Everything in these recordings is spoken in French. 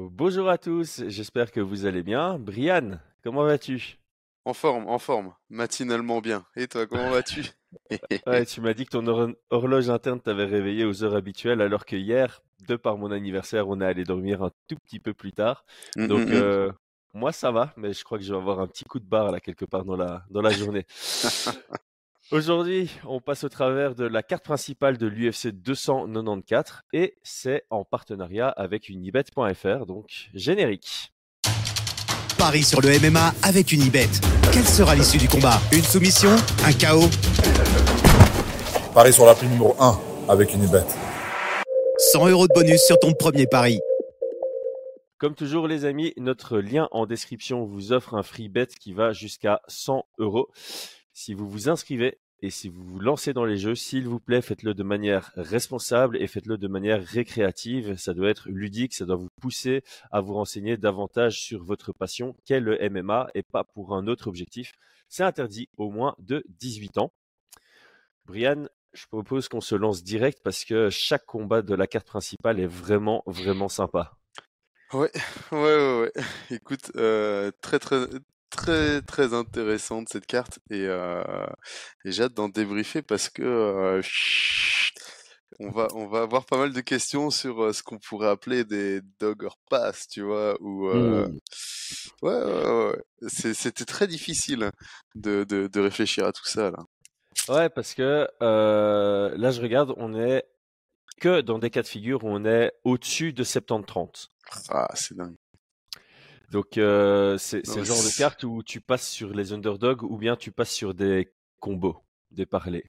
Bonjour à tous, j'espère que vous allez bien. Brian, comment vas-tu? En forme, en forme, matinalement bien. Et toi, comment vas-tu? Ouais, tu m'as dit que ton hor- horloge interne t'avait réveillé aux heures habituelles, alors que hier, de par mon anniversaire, on est allé dormir un tout petit peu plus tard. Hum, Donc, hum, hum. euh, moi, ça va, mais je crois que je vais avoir un petit coup de barre là quelque part dans la, dans la journée. Aujourd'hui, on passe au travers de la carte principale de l'UFC 294 et c'est en partenariat avec unibet.fr, donc générique. Paris sur le MMA avec Unibet. Quelle sera l'issue du combat? Une soumission? Un chaos? Paris sur la prime numéro 1 avec une bête. 100 euros de bonus sur ton premier pari. Comme toujours, les amis, notre lien en description vous offre un free bet qui va jusqu'à 100 euros. Si vous vous inscrivez et si vous vous lancez dans les jeux, s'il vous plaît, faites-le de manière responsable et faites-le de manière récréative. Ça doit être ludique, ça doit vous pousser à vous renseigner davantage sur votre passion qu'est le MMA et pas pour un autre objectif. C'est interdit au moins de 18 ans. Brian, je propose qu'on se lance direct parce que chaque combat de la carte principale est vraiment, vraiment sympa. Ouais, ouais, ouais. Écoute, euh, très, très, très, très intéressante cette carte et, euh, et j'ai hâte d'en débriefer parce que euh, on va, on va avoir pas mal de questions sur euh, ce qu'on pourrait appeler des dog or pass, tu vois, ou euh, Hmm. ouais, ouais, ouais, C'était très difficile de, de, de réfléchir à tout ça là. Ouais, parce que là, je regarde, on est que dans des cas de figure où on est au-dessus de 70-30. Ah, c'est dingue. Donc, euh, c'est le genre de carte où tu passes sur les underdogs ou bien tu passes sur des combos, des parlers.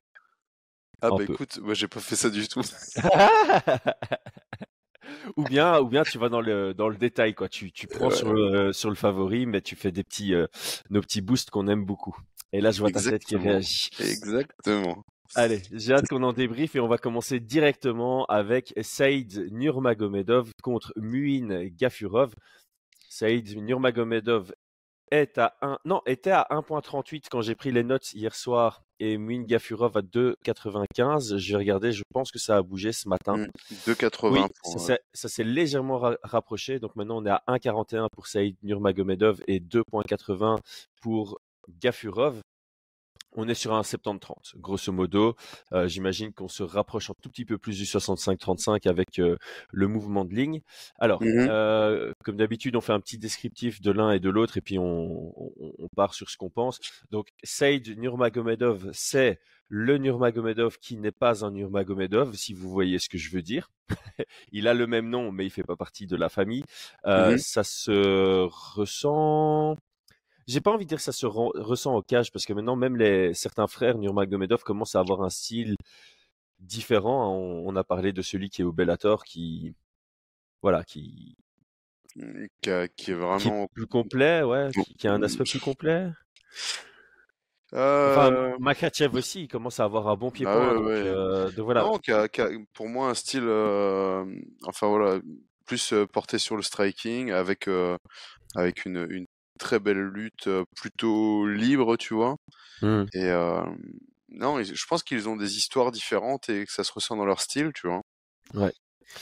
Ah Un bah peu. écoute, moi j'ai pas fait ça du tout. Ou bien, ou bien tu vas dans le, dans le détail, quoi. Tu, tu prends Ouais. sur le, sur le favori, mais tu fais des petits, euh, nos petits boosts qu'on aime beaucoup. Et là, je vois ta tête qui Exactement. réagit. Exactement. Allez, j'ai hâte qu'on en débriefe et on va commencer directement avec Saïd Nurmagomedov contre Muin Gafurov. Saïd Nurmagomedov est à 1, non, était à 1.38 quand j'ai pris les notes hier soir et Muin Gafurov à 2.95. J'ai regardé, je pense que ça a bougé ce matin. Mm. 2,80 Oui, pour, ça s'est légèrement ra- rapproché. Donc maintenant, on est à 1,41 pour Saïd Nurmagomedov et 2,80 pour Gafurov. On est sur un 70-30, grosso modo. Euh, J'imagine qu'on se rapproche un tout petit peu plus du 65-35 avec euh, le mouvement de ligne. Alors, Mhm. euh, comme d'habitude, on fait un petit descriptif de l'un et de l'autre et puis on, on- on part sur ce qu'on pense. Donc, Saïd Nurmagomedov, c'est le Nurmagomedov qui n'est pas un Nurmagomedov, si vous voyez ce que je veux dire. il a le même nom, mais il fait pas partie de la famille. Euh, Mhm. Ça se ressent. J'ai pas envie de dire que ça se ressent au cage parce que maintenant même les certains frères Nurmagomedov commencent à avoir un style différent. On, on a parlé de celui qui est au Bellator qui voilà qui Mm, qui, a- qui est qui est vraiment. plus complet, ouais, qui, qui a un aspect plus complet. Enfin, Euh, Makachev aussi, il commence à avoir un bon pied-point. ouais, donc, ouais. euh, donc voilà. Non, qui a, qui a, pour moi un style, euh, enfin voilà, plus euh, porté sur le striking, avec avec une, une très belle lutte, plutôt libre, tu vois? Hmm. Et euh, non, je pense qu'ils ont des histoires différentes et que ça se ressent dans leur style, tu vois? Ouais.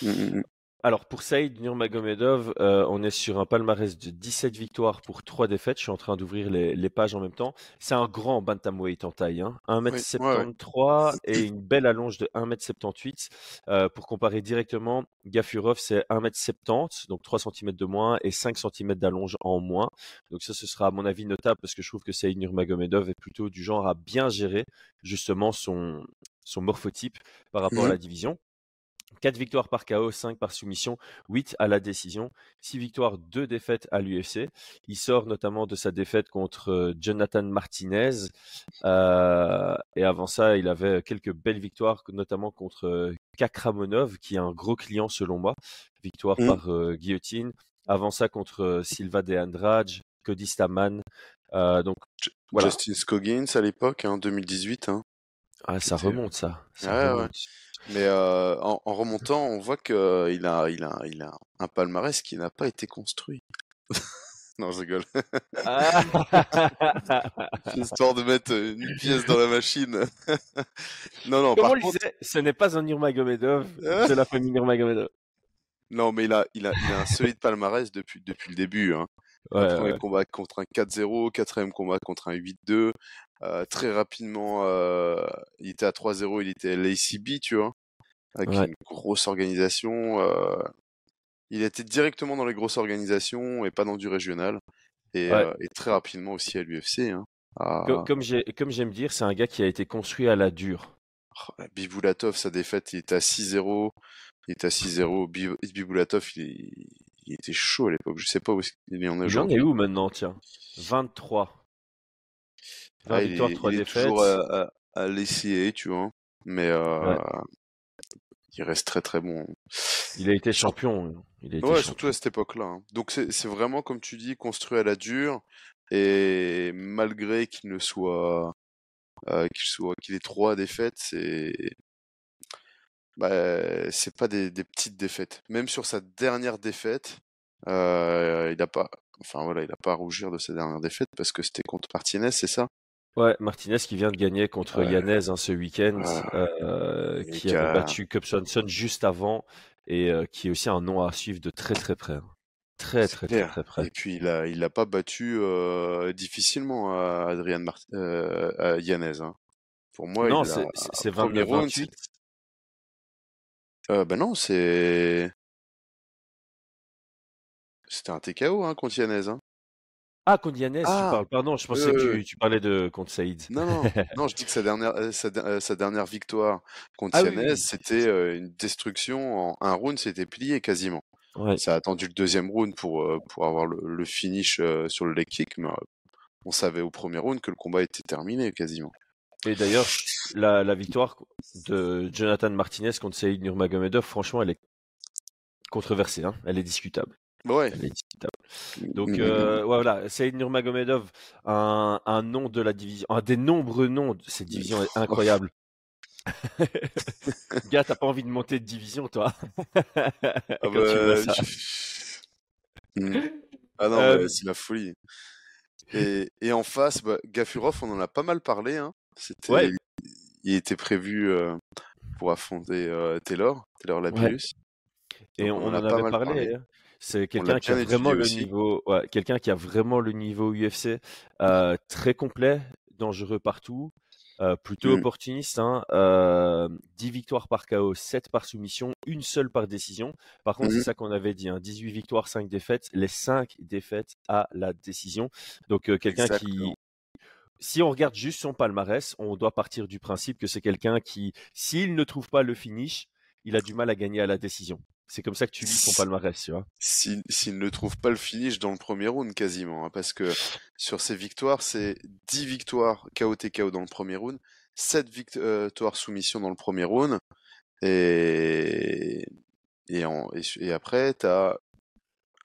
Mm, mm, mm. Alors pour Saïd Nurmagomedov, euh, on est sur un palmarès de 17 victoires pour 3 défaites. Je suis en train d'ouvrir les, les pages en même temps. C'est un grand bantamweight en taille, hein. Oui, ouais, ouais. 1m73 et une belle allonge de 1m78. Euh, pour comparer directement, Gafurov c'est 1m70, donc 3 cm de moins et 5 cm d'allonge en moins. Donc ça, ce sera à mon avis notable parce que je trouve que Saïd Nurmagomedov est plutôt du genre à bien gérer justement son, son morphotype par rapport à Mhm. la division. 4 victoires par KO, 5 par soumission, 8 à la décision, 6 victoires, 2 défaites à l'UFC. Il sort notamment de sa défaite contre euh, Jonathan Martinez. Euh, et avant ça, il avait quelques belles victoires, notamment contre euh, Kakramonov, qui est un gros client selon moi. Victoire Mm. par euh, guillotine. Avant ça, contre Silva de Andrade, Cody Staman. Euh, donc voilà, à l'époque, hein, 2018, hein, ah, ça remonte ça, ça Ouais, ouais. Mais euh, en, en remontant, on voit que il a, il a, il a un palmarès qui n'a pas été construit. Non, je rigole. Ah. Histoire de mettre une pièce dans la machine. Non, non, Comme on par contre, disait, ce n'est pas un Nurmagomedov de la famille Nurmagomedov. Non, mais il a, il a, il a un solide palmarès depuis, depuis le début. Hein. Ouais, premier ouais. combat contre un 4-0, quatrième combat contre un 8-2. Euh, très rapidement, euh, il était à 3-0, il était à l'ACB, tu vois, avec Ouais. une grosse organisation. euh, il était directement dans les grosses organisations et pas dans du régional. Et, Ouais. et très rapidement aussi à l'UFC. Hein. À- Comme j'ai, comme j'aime dire, c'est un gars qui a été construit à la dure. Oh, sa défaite, il était à 6-0. Il était à 6-0. Bi- Biboulatov, il, il était chaud à l'époque. Je sais pas où il en est Il en est où maintenant, tiens? 23. 20 Ah, il victoires, est, 3 il est défaites. toujours à, à, à tu vois. Mais euh, Ouais. il reste très très bon. Il a été champion. Il a été Ouais, champion. surtout à cette époque-là. hein. Donc c'est vraiment, comme tu dis, construit à la dure. Et malgré qu'il ne soit, euh, qu'il soit, qu'il ait trois défaites, c'est, bah, c'est pas des, des petites défaites. Même sur sa dernière défaite, euh, il a pas, enfin voilà, il a pas à rougir de sa dernière défaite parce que c'était contre Martinez, c'est ça? Ouais, Martinez qui vient de gagner contre Ouais. Yanez hein, ce week-end, Ouais. euh, qui a- battu Cub Swanson juste avant et euh, qui est aussi un nom à suivre de très très près. hein. Très très très très près. Et puis il a, il a pas battu euh, difficilement à Adrian Mart à Yanez. Hein. Pour moi, non, il c'est a c'est- c'est premier 29 round. 28. c'est- Euh, ben non, c'est c'était un TKO contre Yanez. Ah, contre Yanez, tu Ah, parles. Pardon, je pensais euh, que tu, tu parlais de contre Saïd. non, non, non, je dis que sa dernière, euh, sa, euh, sa dernière victoire contre Ah oui, Yanez, oui. c'était euh, une destruction en un round, c'était plié quasiment. Ouais. Ça a attendu le deuxième round pour, euh, pour avoir le, le finish sur le leg kick, mais on savait au premier round que le combat était terminé quasiment. Et d'ailleurs, la, la victoire de Jonathan Martinez contre Saïd Nurmagomedov, franchement, elle est controversée. Hein. Elle est discutable. Bah ouais. Elle est discutable. Donc Mm, euh, voilà, Saïd Nurmagomedov, un, un nom de la division, un des nombreux noms de cette division est incroyable. Gars, t'as pas envie de monter de division, toi? Ah Quand tu vois ça. je-. Ah non, Euh, c'est la folie. Et, et en face, bah, Gafurov, on en a pas mal parlé. Hein. C'était, Ouais. il était prévu euh, pour affronter euh, Taylor, Taylor Labius. Et Donc, on, on en en a pas avait mal parlé. parlé. hein. C'est quelqu'un qui a vraiment le aussi. niveau, ouais, quelqu'un qui a vraiment le niveau UFC, euh, très complet, dangereux partout, euh, plutôt Mm. opportuniste. Hein, euh, 10 victoires par KO, 7 par soumission, une seule par décision. Par contre, c'est ça qu'on avait dit, hein, 18 victoires, 5 défaites, les 5 défaites à la décision. Donc euh, quelqu'un qui, si on regarde juste son palmarès, on doit partir du principe que c'est quelqu'un qui, s'il ne trouve pas le finish, il a du mal à gagner à la décision. C'est comme ça que tu lis son palmarès, tu vois. S'il ne trouve pas le finish dans le premier round quasiment, hein, parce que sur ses victoires, c'est 10 victoires KO TKO dans le premier round, 7 victoires soumission dans le premier round, et, et, en, et, et après, t'as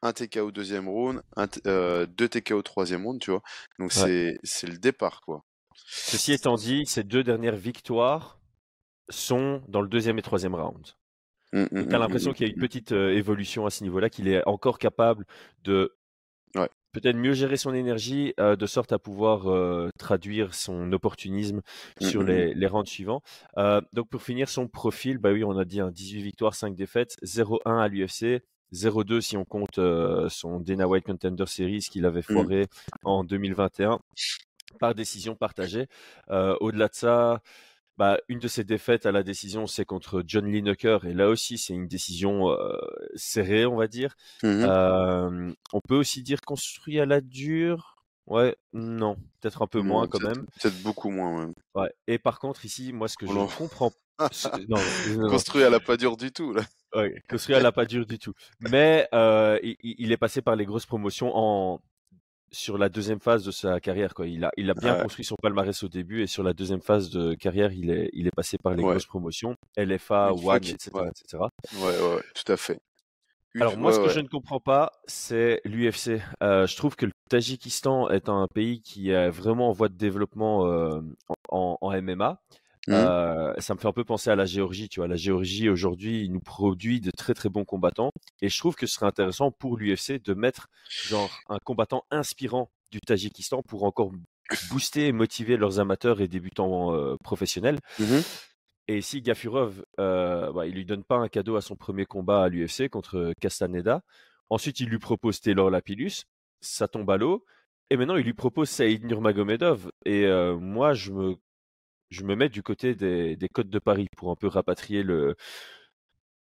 un TKO deuxième round, un, t- euh, deux TKO troisième round, tu vois. Donc Ouais. c'est le départ, quoi. Ceci étant dit, ces deux dernières victoires sont dans le deuxième et troisième round. Mm, mm, Donc, mm, tu as l'impression mm, qu'il y a une petite euh, évolution à ce niveau-là, qu'il est encore capable de Ouais. peut-être mieux gérer son énergie, euh, de sorte à pouvoir euh, traduire son opportunisme sur les, les rounds suivants. Donc pour finir son profil, bah oui, on a dit hein, 18 victoires, 5 défaites, 0-1 à l'UFC, 0-2 si on compte son Dana White Contender Series qu'il avait foiré en 2021 par décision partagée. Au-delà de ça, bah, une de ses défaites à la décision, c'est contre John Lineker, et là aussi, c'est une décision euh, serrée, on va dire. Euh, on peut aussi dire construit à la dure? Ouais, non, peut-être un peu moins quand même. Peut-être beaucoup moins, même. Ouais. Et par contre, ici, moi, ce que Oh je ne comprends ce- non, non, non, Construit à la pas dure du tout, là. ouais, construit à la pas dure du tout. Mais euh, il, il est passé par les grosses promotions en sur la deuxième phase de sa carrière. Quoi. Il, a, il a bien Ouais. construit son palmarès au début et sur la deuxième phase de carrière, il est, il est passé par les Ouais. grosses promotions, LFA, qu'il- etc., ouais. etc. Ouais, tout à fait. Une- Alors moi, ce que je ne comprends pas, c'est l'UFC. Euh, je trouve que le Tadjikistan est un pays qui est vraiment en voie de développement euh, en, en MMA. Mhm. Euh, ça me fait un peu penser à la Géorgie, tu vois. La Géorgie aujourd'hui, il nous produit de très très bons combattants, et je trouve que ce serait intéressant pour l'UFC de mettre genre un combattant inspirant du Tadjikistan pour encore booster et motiver leurs amateurs et débutants euh, professionnels. Mhm. Et si Gafurov, euh, bah, il lui donne pas un cadeau à son premier combat à l'UFC contre Castaneda, ensuite il lui propose Taylor Lapillus, ça tombe à l'eau, et maintenant il lui propose Saïd Nurmagomedov. Et euh, moi, je me, je me mets du côté des, des codes de Paris pour un peu rapatrier le.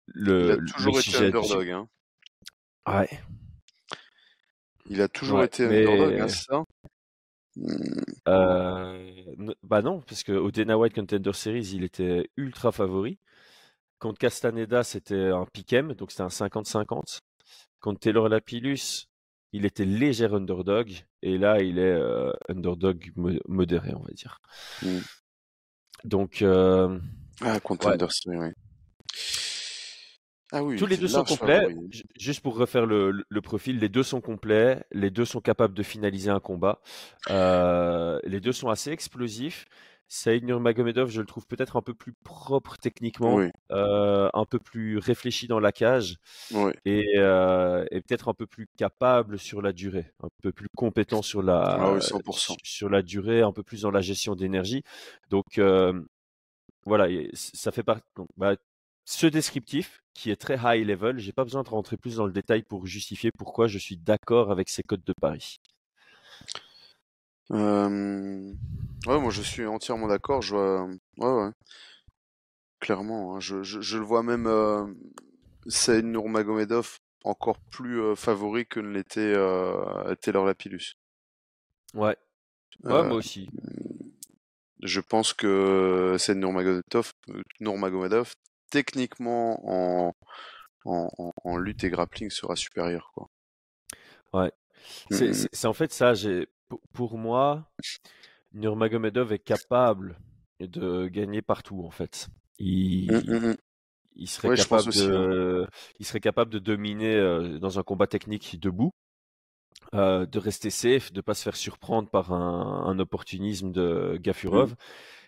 le Il a le toujours été underdog. Hein. Ouais. Il a toujours Ouais, été mais- underdog, hein, c'est ça? Euh, bah non, parce qu'au Dana White Contender Series, il était ultra favori. Contre Castaneda, c'était un pick'em, donc c'était un 50-50. Contre Taylor Lapillus, il était léger underdog, et là, il est euh, underdog mo- modéré, on va dire. Mm. Donc, euh, Ah, Contender Series, oui. Ah oui, tous les deux sont large complets. Juste pour refaire le profil, les deux sont complets, les deux sont capables de finaliser un combat. Euh, les deux sont assez explosifs. Saïd Nurmagomedov, je le trouve peut-être un peu plus propre techniquement, Oui, euh, un peu plus réfléchi dans la cage oui. et, euh, et peut-être un peu plus capable sur la durée, un peu plus compétent sur la, Ah oui, 100%. sur- la durée, un peu plus dans la gestion d'énergie. Donc euh, voilà, ça fait partie. bah, ce descriptif qui est très high level, j'ai pas besoin de rentrer plus dans le détail pour justifier pourquoi je suis d'accord avec ces codes de Paris. Euh, Ouais, moi je suis entièrement d'accord. Je vois... Ouais, ouais. Clairement, hein. Je, je, je le vois même euh, Saïd Nurmagomedov encore plus euh, favori que ne l'était euh, Taylor Lapillus. Ouais, ouais, Euh, moi aussi. je pense que Saïd Nurmagomedov, euh, Nurmagomedov techniquement en, en, en, en lutte et grappling sera supérieur, quoi. Ouais. C'est Mm, c'est- c'est en fait ça. J'ai pour- pour moi, Nurmagomedov est capable de gagner partout en fait. Il, mm, mm, mm. il serait Ouais, capable aussi, hein. de, il serait capable de dominer euh, dans un combat technique debout, euh, de rester safe, de pas se faire surprendre par un, un opportunisme de Gafurov.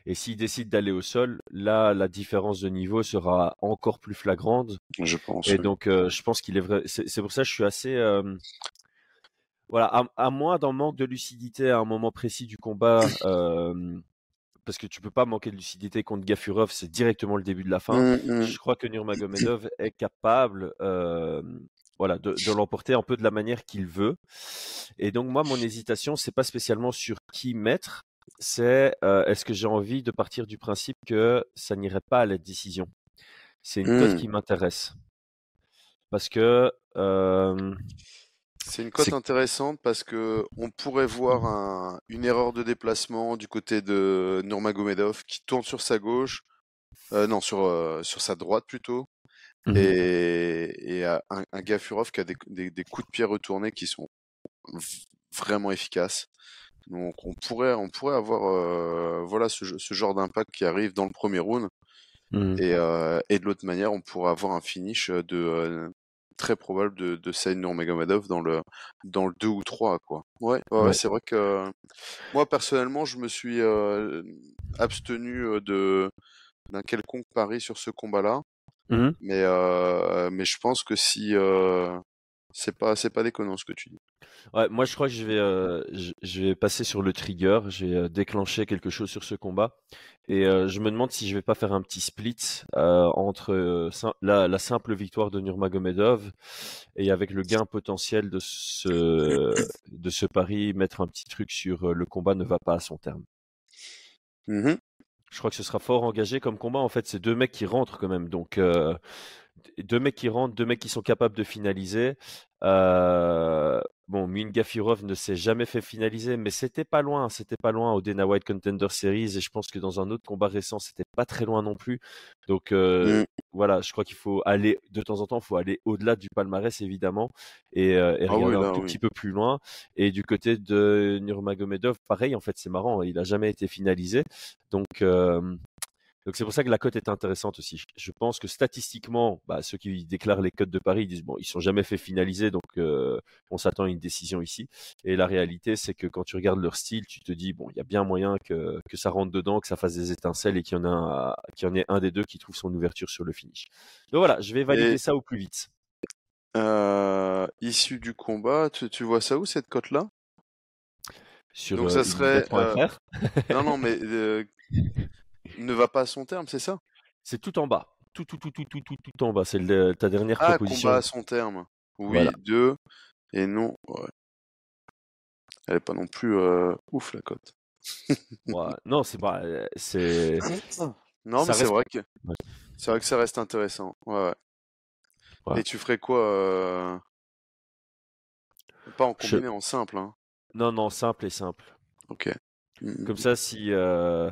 Et s'il décide d'aller au sol, là, la différence de niveau sera encore plus flagrante. Je pense. Et oui. donc, euh, je pense qu'il est vrai. C'est c'est pour ça que je suis assez. Voilà, à, à moins d'un manque de lucidité à un moment précis du combat, euh, parce que tu peux pas manquer de lucidité contre Gafurov, c'est directement le début de la fin. Mm, mm. Je crois que Nurmagomedov est capable, euh, voilà, de, de l'emporter un peu de la manière qu'il veut. Et donc moi, mon hésitation, c'est pas spécialement sur qui mettre, c'est euh, est-ce que j'ai envie de partir du principe que ça n'irait pas à la décision? C'est une cote Mm. qui m'intéresse parce que euh, C'est une cote intéressante parce que on pourrait voir un- une erreur de déplacement du côté de Nurmagomedov qui tourne sur sa gauche, euh, non sur euh, sur sa droite plutôt, Mhm. et, et un, un Gafurov qui a des, des, des coups de pied retournés qui sont vraiment efficaces. Donc on pourrait on pourrait avoir euh, voilà ce, ce genre d'impact qui arrive dans le premier round Mhm. et, euh, et de l'autre manière on pourrait avoir un finish de euh, très probable de, de Saïd Nurmagomedov dans le dans le 2 ou 3 quoi. Ouais, ouais, ouais, c'est vrai que moi personnellement je me suis euh, abstenu euh, de d'un quelconque pari sur ce combat-là, Mhm. mais euh, mais je pense que si euh, c'est pas c'est pas déconnant ce que tu dis. Ouais, moi je crois que je vais, euh, je, je vais passer sur le trigger, je vais euh, déclencher quelque chose sur ce combat. Et euh, je me demande si je vais pas faire un petit split entre la, la simple victoire de Nurmagomedov et avec le gain potentiel de ce, de ce pari, mettre un petit truc sur le combat ne va pas à son terme. Mhm. Je crois que ce sera fort engagé comme combat. En fait, c'est deux mecs qui rentrent quand même. Donc, deux mecs qui rentrent, deux mecs qui sont capables de finaliser. Euh, bon, Min Gafirov ne s'est jamais fait finaliser, mais c'était pas loin. C'était pas loin au Dana White Contender Series. Et je pense que dans un autre combat récent, c'était pas très loin non plus. Donc, euh, Mm. voilà, je crois qu'il faut aller, de temps en temps, il faut aller au-delà du palmarès, évidemment, et, euh, et Ah oui, regarder un tout oui. petit peu plus loin. Et du côté de Nurmagomedov, pareil, en fait, c'est marrant, il a jamais été finalisé. Donc, euh, donc c'est pour ça que la cote est intéressante aussi. Je pense que statistiquement, bah, ceux qui déclarent les cotes de Paris disent bon, ils sont jamais fait finaliser, donc euh, on s'attend à une décision ici. Et la réalité, c'est que quand tu regardes leur style, tu te dis bon, il y a bien moyen que, que ça rentre dedans, que ça fasse des étincelles et qu'il y en a un, qu'il y en ait un des deux qui trouve son ouverture sur le finish. Donc voilà, je vais valider Et- ça au plus vite. Euh, issu du combat, tu, tu vois ça où cette cote-là? Sur Donc euh, ça serait, unibet.fr. Non, non, mais euh, ne va pas à son terme, c'est ça? C'est tout en bas. Tout, tout, tout, tout, tout, tout, tout en bas. C'est ta dernière Ah, proposition. combat à son terme. Oui, Voilà. deux. Et non. ouais. Elle est pas non plus euh, ouf la cote. Ouais, Non, c'est pas. euh, C'est. Non, Ça mais c'est reste- vrai que Ouais. c'est vrai que ça reste intéressant. Ouais. Et tu ferais quoi euh, Pas en Je- combiné, en simple. Hein? Non, non, simple et simple. Ok. Mm, Comme ça, si. euh,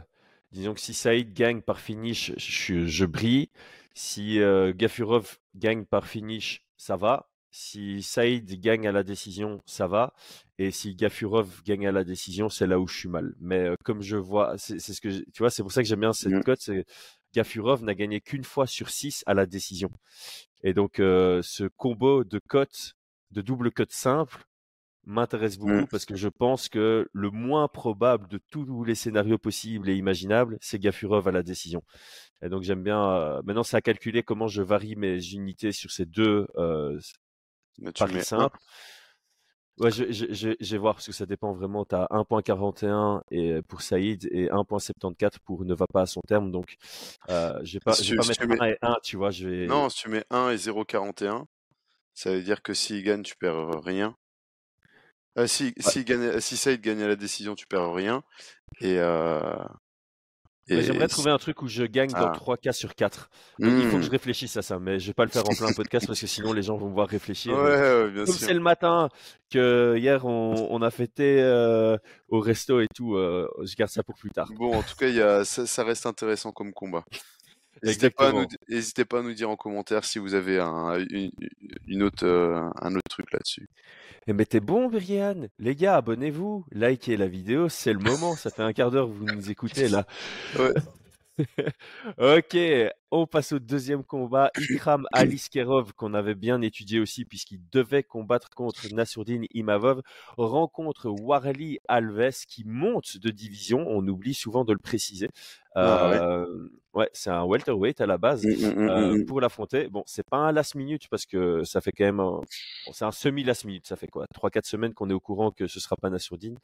Disons que si Saïd gagne par finish, je, je brille. Si euh, Gafurov gagne par finish, ça va. Si Saïd gagne à la décision, ça va. Et si Gafurov gagne à la décision, c'est là où je suis mal. Mais euh, comme je vois, c'est ce que tu vois, c'est pour ça que j'aime bien cette Mm. cote. C'est Gafurov n'a gagné qu'une fois sur six à la décision. Et donc euh, ce combo de cotes, de double cote simple, m'intéresse beaucoup Mm. parce que je pense que le moins probable de tous les scénarios possibles et imaginables, c'est Gafurov à la décision. Et donc j'aime bien. euh, maintenant, c'est à calculer comment je varie mes unités sur ces deux euh, paris simples. Ouais, je, je, je, je vais voir parce que ça dépend vraiment. Tu as 1.41 et pour Saïd et 1.74 pour ne va pas à son terme. Donc, euh, je vais pas, Si vais pas mettre tu mets- 1 et 1, tu vois. Je vais... Non, si tu mets 1 et 0,41, ça veut dire que s'il gagne, tu perds rien. Euh, si, si, gagne, si Saïd gagne à la décision, tu perds rien. Et, euh, et J'aimerais trouver un truc où je gagne dans Ah. 3 cas sur 4. Donc, il faut que je réfléchisse à ça, mais je vais pas le faire en plein podcast parce que sinon les gens vont me voir réfléchir. Ouais, ouais, bien Comme c'est le matin que hier on, on a fêté euh, au resto et tout, euh, je garde ça pour plus tard. Bon, en tout cas, il y a, ça, ça reste intéressant comme combat. N'hésitez pas, à nous, Exactement. n'hésitez pas à nous dire en commentaire si vous avez un, une, une autre, euh, un autre truc là-dessus. Et mais t'es bon, Brian. Les gars, abonnez-vous, likez la vidéo, c'est le moment. Ça fait un quart d'heure que vous nous écoutez là. Ouais. ok, on passe au deuxième combat. Ikram Aliskerov, qu'on avait bien étudié aussi, puisqu'il devait combattre contre Nassourdine Imavov, rencontre Warli Alves, qui monte de division. On oublie souvent de le préciser. Ah ouais. Euh, ouais, c'est un welterweight à la base. Mm, mm, mm, euh, pour l'affronter. Bon, c'est pas un last minute parce que ça fait quand même un... bon, c'est un semi last minute. Ça fait quoi, trois quatre semaines qu'on est au courant que ce sera pas Nassourdine.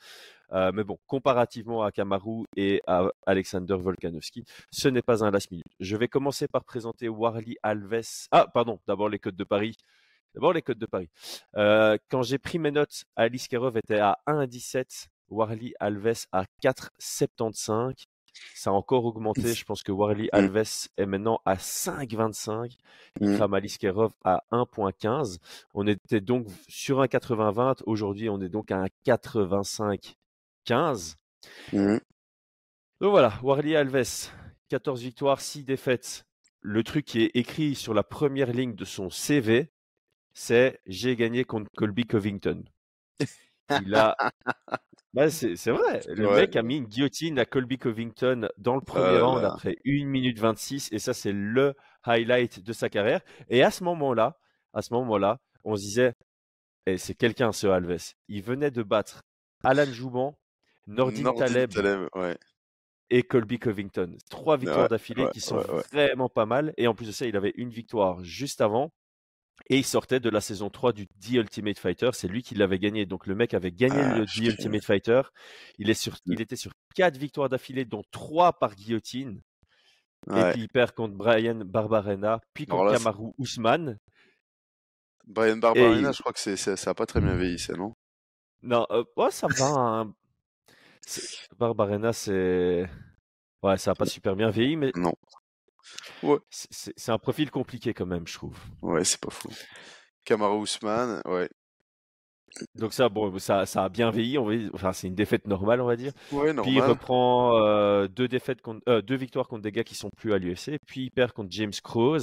Euh, mais bon, comparativement à Kamaru et à Alexander Volkanovski, ce n'est pas un last minute. Je vais commencer par présenter Warli Alves. Ah, pardon. D'abord les codes de Paris. D'abord les codes de Paris. Euh, quand j'ai pris mes notes, Alice Kerov était à 1,17, Warli Alves à 4,75. Ça a encore augmenté. Je pense que Warli Alves est maintenant à 5,25. Mm. Ikram Aliskerov à 1,15. On était donc sur un 80-20. Aujourd'hui, on est donc à un 85-15. Mm. Donc voilà, Warli Alves, 14 victoires, 6 défaites. Le truc qui est écrit sur la première ligne de son CV, c'est j'ai gagné contre Colby Covington. Il a. Bah, c'est vrai. Le Ouais. mec a mis une guillotine à Colby Covington dans le premier round après 1 minute 26 et ça c'est le highlight de sa carrière. Et à ce moment-là, à ce moment-là, on se disait eh, c'est quelqu'un ce Alves. Il venait de battre Alan Jouban, Nordin Nordin Taleb Taleb, ouais. Et Colby Covington. Trois victoires Ouais, d'affilée ouais, qui sont ouais, vraiment pas mal. Et en plus de ça, il avait une victoire juste avant. Et il sortait de la saison 3 du The Ultimate Fighter. C'est lui qui l'avait gagné. Donc le mec avait gagné Ah, le The. Ultimate Fighter. Il, est sur, Mm. il était sur quatre victoires d'affilée, dont trois par guillotine. Et puis il perd contre Brian Barbarena, puis contre là, Kamaru Ousmane. Brian Barbarina, il- je crois que c'est, ça a pas très bien vieilli, ça, non? Non, euh, ouais, ça va. hein. Barbarena, c'est. Ouais, ça n'a pas super bien vieilli, mais Non. c'est- un profil compliqué quand même, je trouve. Ouais, c'est pas fou. Kamara Ousmane, ouais. Donc ça, bon, ça, ça a bien vieilli. On va dire. Enfin, c'est une défaite normale, on va dire. Ouais, Puis il normal. reprend euh, deux défaites contre, euh, deux victoires contre des gars qui sont plus à l'UFC. Puis il perd contre James Crows,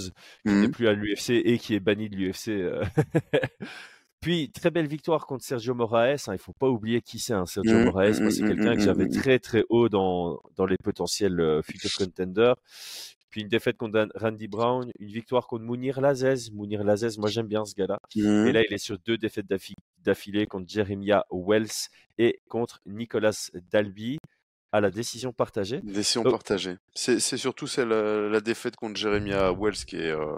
qui n'est Mhm. plus à l'UFC et qui est banni de l'UFC. euh. Puis très belle victoire contre Sergio Moraes. hein, il faut pas oublier qui c'est, hein, Sergio Mhm, Moraes. Moi, c'est mhm, quelqu'un que j'avais très très haut dans dans les potentiels euh, future contenders. Puis une défaite contre Randy Brown, une victoire contre Mounir Lazez. Mounir Lazez, moi j'aime bien ce gars-là. Et là, il est sur deux défaites d'affi- d'affilée contre Jeremiah Wells et contre Nicolas Dalby à la décision partagée. Décision partagée. C'est, surtout celle, euh, la défaite contre Jeremiah Wells qui est, euh,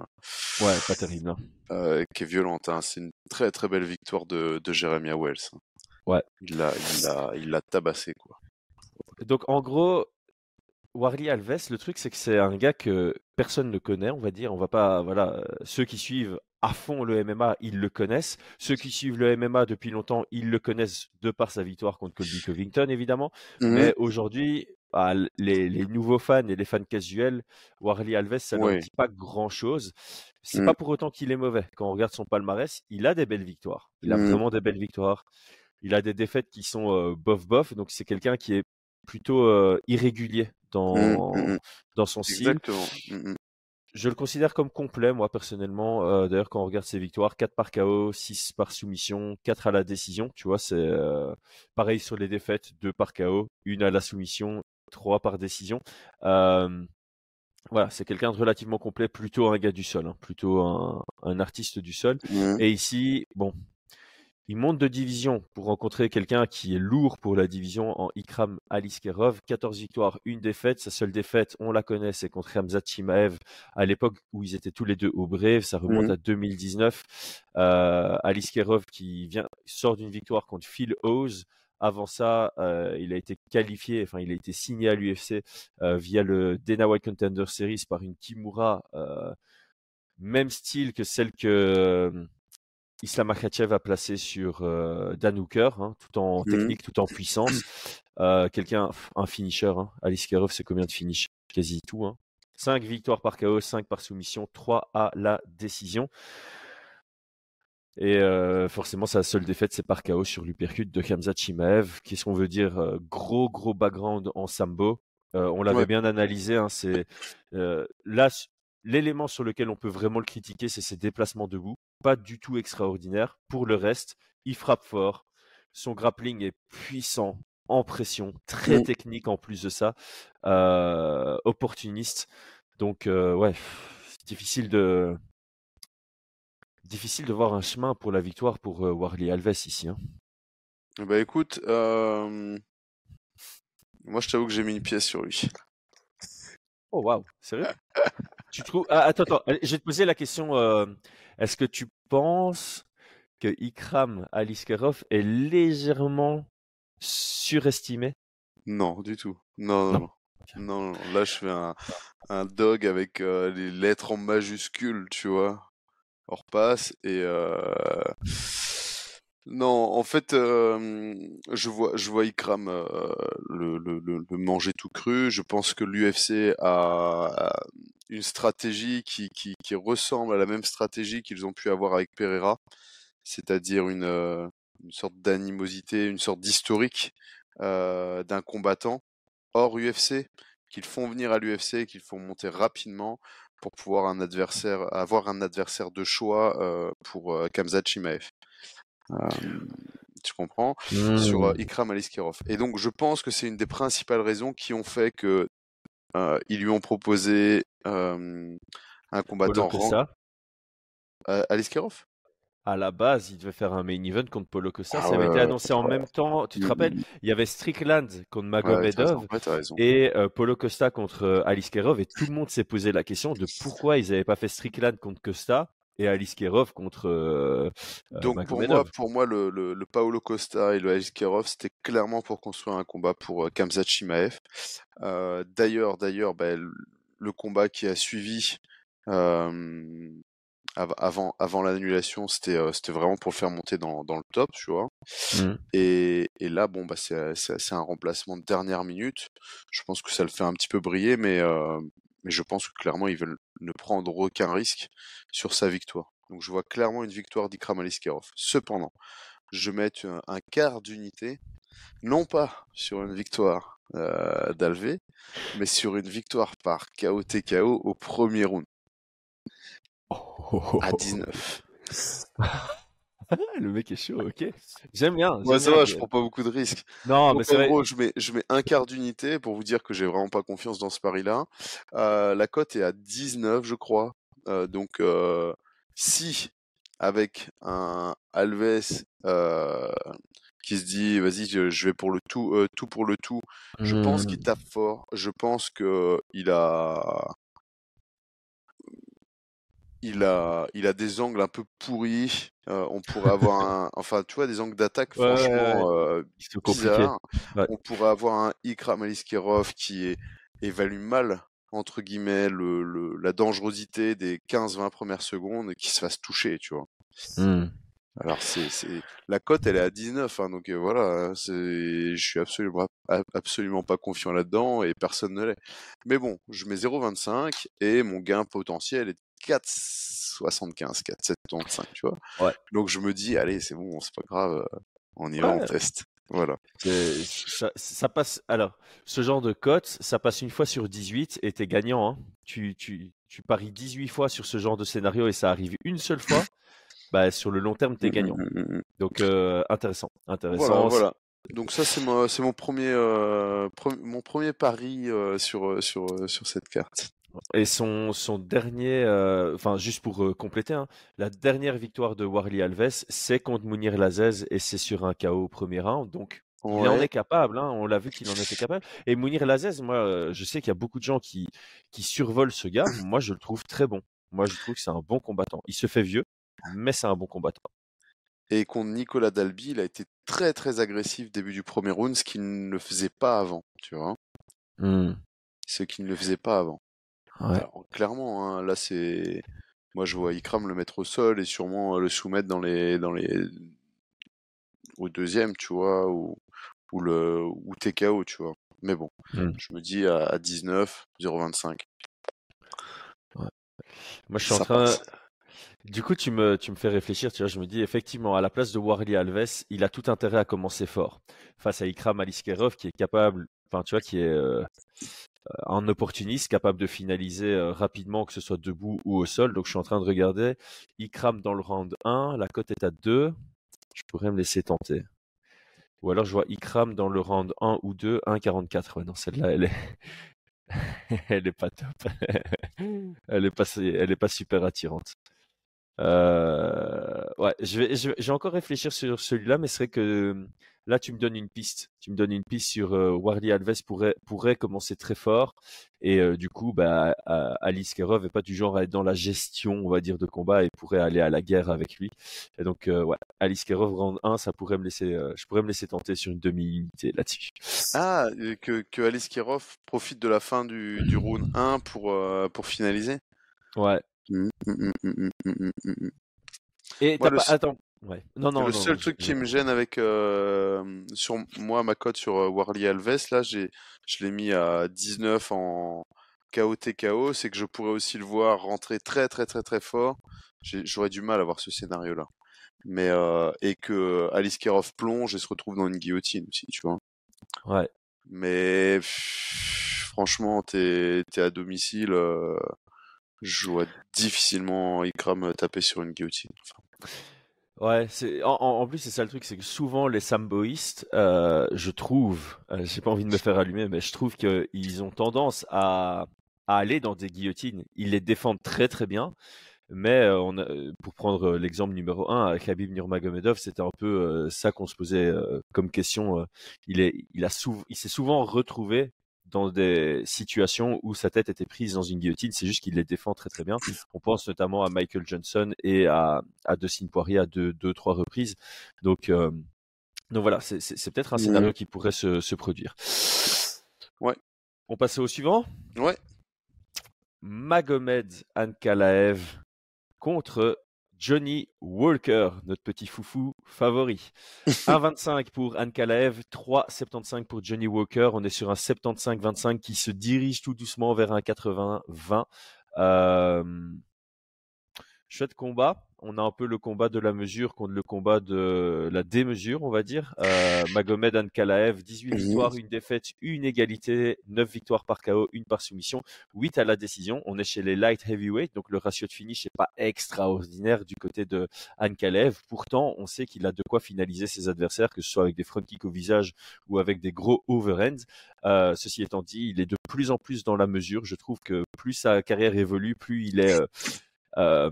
Ouais, pas terrible. hein. euh, qui est violente. hein. C'est une très très belle victoire de, de Jeremiah Wells. hein. Ouais. Il l'a, il l'a, il l'a tabassé quoi. Donc, en gros, Warley Alves, le truc, c'est que c'est un gars que personne ne connaît, on va dire. On va pas, voilà, ceux qui suivent à fond le MMA, ils le connaissent. Ceux qui suivent le MMA depuis longtemps, ils le connaissent de par sa victoire contre Colby Covington, évidemment. Mhm. Mais aujourd'hui, ah, les, les nouveaux fans et les fans casuels, Warley Alves, ça ne dit pas grand-chose. C'est Mm. pas pour autant qu'il est mauvais. Quand on regarde son palmarès, il a des belles victoires. Il a Mm. vraiment des belles victoires. Il a des défaites qui sont euh, bof bof. Donc c'est quelqu'un qui est plutôt euh, irrégulier dans, mm, mm. dans son style. Exactement. Je le considère comme complet, moi, personnellement. Euh, D'ailleurs, quand on regarde ses victoires, 4 par KO, 6 par soumission, 4 à la décision. Tu vois, c'est euh, pareil sur les défaites, 2 par KO, 1 à la soumission, 3 par décision. Euh, voilà, c'est quelqu'un de relativement complet, plutôt un gars du sol, hein, plutôt un, un artiste du sol. Et ici, bon, il monte de division pour rencontrer quelqu'un qui est lourd pour la division en Ikram Aliskerov. 14 victoires, une défaite. Sa seule défaite, on la connaît, c'est contre Ramzat Chimaev à l'époque où ils étaient tous les deux au Brave. Ça remonte Mhm. à 2019. Euh, Aliskerov qui vient, sort d'une victoire contre Phil Hose. Avant ça, euh, il a été qualifié, enfin, il a été signé à l'UFC euh, via le Dana White Contender Series par une Kimura, même style que celle que Islam Makhachev a placée sur euh, Dan Hooker, hein, tout en Mhm. technique, tout en puissance. Euh, Quelqu'un, un finisher. Hein. Alice Kerov, c'est combien de finish Quasi tout. Hein. 5 victoires par KO, 5 par soumission, 3 à la décision. Et euh, forcément, sa seule défaite, c'est par KO sur l'uppercut de Hamza Chimaev. Qu'est-ce qu'on veut dire euh, Gros, gros background en sambo? On l'avait Ouais. bien analysé. Hein, c'est là l'élément sur lequel on peut vraiment le critiquer, c'est ses déplacements debout. Pas du tout extraordinaire. Pour le reste, il frappe fort. Son grappling est puissant, en pression, très Mm. technique en plus de ça, euh, opportuniste. Donc euh, ouais, c'est difficile de difficile de voir un chemin pour la victoire pour euh, Warley Alves ici. hein. Bah écoute, euh, moi je t'avoue que j'ai mis une pièce sur lui. Oh waouh, sérieux? Tu trouves ah, Attends, attends, allez, je vais te poser la question. euh, Est-ce que tu penses que Ikram Aliskerov est légèrement surestimé? Non, du tout. Non, non, Non. non. Non, non, non. Là je fais un, un dog avec euh, les lettres en majuscules, tu vois? Hors passe et euh... non, en fait, je vois, je vois le, manger tout cru. Je pense que l'UFC a, une stratégie qui, ressemble à la même stratégie qu'ils ont pu avoir avec Pereira, c'est-à-dire une, sorte d'animosité, une sorte d'historique d'un combattant hors UFC qu'ils font venir à l'UFC, qu'ils font monter rapidement pour pouvoir avoir un adversaire de choix pour Kamzat Chimaev. Euh, tu comprends? Sur euh, Ikram Aliskerov. Et donc je pense que c'est une des principales raisons qui ont fait que euh, ils lui ont proposé euh, un combattant Polo Euh, Aliskerov? À la base, il devait faire un main event contre Polo Costa. Ah ça avait été annoncé en même temps. Tu te Mm, rappelles? Il y avait Strickland contre. Magomedov. Ouais, et Polo Costa contre Alice Kerov et tout le monde s'est posé la question de pourquoi ils n'avaient pas fait Strickland contre Costa et Alice Kerov contre euh, euh, Donc pour moi, pour moi, le, le, le Paolo Costa et le Aliskerov, c'était clairement pour construire un combat pour euh, Kamzat Chimaev. Euh, d'ailleurs, d'ailleurs, bah, le, combat qui a suivi av- avant, avant l'annulation, c'était euh, c'était vraiment pour le faire monter dans, dans le top, tu vois. Mm. Et, et là, bon, bah, c'est c'est- c'est un remplacement de dernière minute. Je pense que ça le fait un petit peu briller, mais, mais je pense que clairement, ils veulent ne prendre aucun risque sur sa victoire. Donc, je vois clairement une victoire d'Ikram Aliskerov. Cependant, je mets un, un quart d'unité, non pas sur une victoire euh, d'Alvé, mais sur une victoire par KO TKO au premier round à 19. Le mec est chaud, ok. J'aime bien. Ouais, j'aime ça bien, va, je prends pas beaucoup de risques. Non, mais c'est en vrai. gros, je mets, je mets un quart d'unité pour vous dire que j'ai vraiment pas confiance dans ce pari-là. Euh, la cote est à 19, je crois. Euh, donc, euh, si avec un Alves euh, qui se dit, vas-y, je, vais pour le tout, euh, tout pour le tout, je pense Mm. qu'il tape fort. Je pense que il a, il a, il a des angles un peu pourris. Euh, on pourrait avoir un, enfin, tu vois, des angles d'attaque Ouais, ouais, ouais. franchement euh, compliqué. bizarres. Ouais. On pourrait avoir un Ikram Aliskerov qui est évalue mal entre guillemets le, le- la dangerosité des 15-20 premières secondes et qu'il se fasse toucher, tu vois. Hmm. Alors c'est c'est la cote elle est à 19 hein, donc euh, voilà, c'est je suis absolument absolument pas confiant là-dedans et personne ne l'est. Mais bon, je mets 0,25 et mon gain potentiel est 4,75, 4,75, tu vois. Ouais. Donc je me dis allez, c'est bon, c'est pas grave, euh, on y va, on teste. Voilà. Ça, ça passe. Alors, ce genre de cote, ça passe une fois sur 18 et t'es gagnant. Hein. Tu, tu, tu paries 18 fois sur ce genre de scénario et ça arrive une seule fois. Bah, sur le long terme, t'es gagnant. Mm, mm, mm, mm. Donc, euh, intéressant. Intéressant. Voilà, voilà. Donc ça c'est mon c'est mon premier euh, pre- mon premier pari euh, sur sur sur cette carte. Et son, son dernier, euh, enfin, juste pour euh, compléter, hein, la dernière victoire de Warley Alves, c'est contre Mounir Lazez et c'est sur un KO au premier round. Donc, il en est capable, hein, on l'a vu qu'il en était capable. Et Mounir Lazez, moi, euh, je sais qu'il y a beaucoup de gens qui, qui survolent ce gars. Moi, je le trouve très bon. Moi, je trouve que c'est un bon combattant. Il se fait vieux, mais c'est un bon combattant. Et contre Nicolas Dalby, il a été très très agressif début du premier round, ce qu'il ne faisait pas avant, tu vois. Hmm. Ce qu'il ne faisait pas avant. Ouais. Alors, clairement, hein, là c'est, moi je vois Ikram le mettre au sol et sûrement euh, le soumettre dans les dans les au deuxième, tu vois, ou ou le ou TKO, tu vois. Mais bon, Mm. je me dis à, à 19, 0,25. Moi, je suis en train. passe. Du coup, tu me, tu me fais réfléchir. Tu vois, je me dis effectivement, à la place de Warley Alves, il a tout intérêt à commencer fort face à Ikram Aliskerov, qui est capable, enfin, tu vois, qui est euh, un opportuniste, capable de finaliser euh, rapidement, que ce soit debout ou au sol. Donc, je suis en train de regarder. Ikram dans le round 1, la cote est à 2. Je pourrais me laisser tenter. Ou alors, je vois Ikram dans le round 1 ou 2, 1,44. Ouais, non, celle-là, elle est. elle est pas top. elle est pas, elle est pas super attirante. Euh, ouais, je vais, je vais, je vais encore réfléchir sur celui-là, mais c'est vrai que là, tu me donnes une piste. Tu me donnes une piste sur euh, Warley Alves pourrait, pourrait commencer très fort. Et euh, du coup, bah, Alice Kerov est pas du genre à être dans la gestion, on va dire, de combat et pourrait aller à la guerre avec lui. Et donc, euh, ouais, Alice Kerov round 1, ça pourrait me laisser, je pourrais me laisser tenter sur une demi-unité là-dessus. Ah, que que Alice Kirov profite de la fin du du round 1 pour pour finaliser. Ouais. Et Moi, le pas, attends. Ouais. Non, non, le non, seul truc qui me gêne avec euh, sur moi ma cote sur euh, Warley Alves là, j'ai je l'ai mis à 19 en KO TKO, c'est que je pourrais aussi le voir rentrer très très très très fort. J'aurais du mal à voir ce scénario là. Mais euh, et que Alice Kerov plonge et se retrouve dans une guillotine aussi, tu vois. Ouais. Mais pff, franchement, t'es t'es à domicile, euh, je vois difficilement Ikram taper sur une guillotine. Ouais, en, plus c'est ça le truc, c'est que souvent les samboïstes, euh, je trouve, euh, j'ai pas envie de me faire allumer, mais je trouve qu'ils ont tendance à, aller dans des guillotines. Ils les défendent très très bien, mais euh, euh, pour prendre euh, l'exemple numéro un avec Habib Nurmagomedov, c'était un peu euh, ça qu'on se posait euh, comme question. euh, il est, il a souv- il s'est souvent retrouvé dans des situations où sa tête était prise dans une guillotine. C'est juste qu'il les défend très très bien. On pense notamment à Michael Johnson et à, à Dustin Poirier à deux, deux trois reprises. Donc, euh, donc voilà, c'est- peut-être un scénario qui pourrait se, se produire. Ouais. On passe au suivant. Ouais. Magomed Ankalaev contre Johnny Walker, notre petit foufou favori. 1,25 pour Ankalaev, 3,75 pour Johnny Walker. On est sur un 75-25 qui se dirige tout doucement vers un 80-20. Euh, chouette combat. On a un peu le combat de la mesure contre le combat de la démesure, on va dire. Euh, Magomed Ankalaev, 18 Mhm. victoires, une défaite, une égalité, 9 victoires par KO, une par soumission, 8 à la décision. On est chez les light heavyweight, donc le ratio de finish n'est pas extraordinaire du côté de Ankalaev. Pourtant, on sait qu'il a de quoi finaliser ses adversaires, que ce soit avec des front kicks au visage ou avec des gros overhands. Euh, ceci étant dit, il est de plus en plus dans la mesure. Je trouve que plus sa carrière évolue, plus il est euh, euh,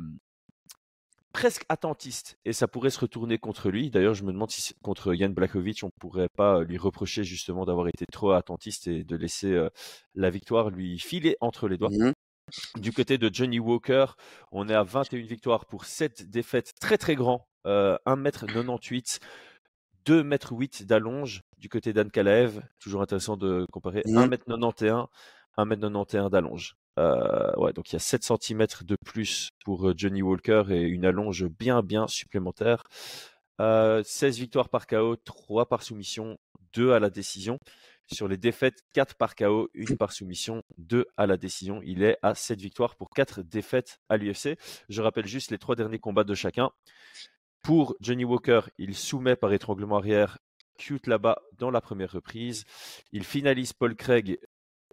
presque attentiste et ça pourrait se retourner contre lui. D'ailleurs, je me demande si contre Jan Blakovic, on pourrait pas lui reprocher justement d'avoir été trop attentiste et de laisser euh, la victoire lui filer entre les doigts. Mhm. Du côté de Johnny Walker, on est à 21 victoires pour 7 défaites très très grand, euh, 1m98, 2m8 d'allonge du côté d'Anne Kalaev, toujours intéressant de comparer, Mhm. 1m91, 1m91 d'allonge. Euh, donc il y a 7 cm de plus pour Johnny Walker et une allonge bien, bien supplémentaire. 16 victoires par KO, 3 par soumission, 2 à la décision. Sur les défaites, 4 par KO, 1 par soumission, 2 à la décision. Il est à 7 victoires pour 4 défaites à l'UFC. Je rappelle juste les 3 derniers combats de chacun. Pour Johnny Walker, il soumet par étranglement arrière Cute là-bas dans la première reprise. Il finalise Paul Craig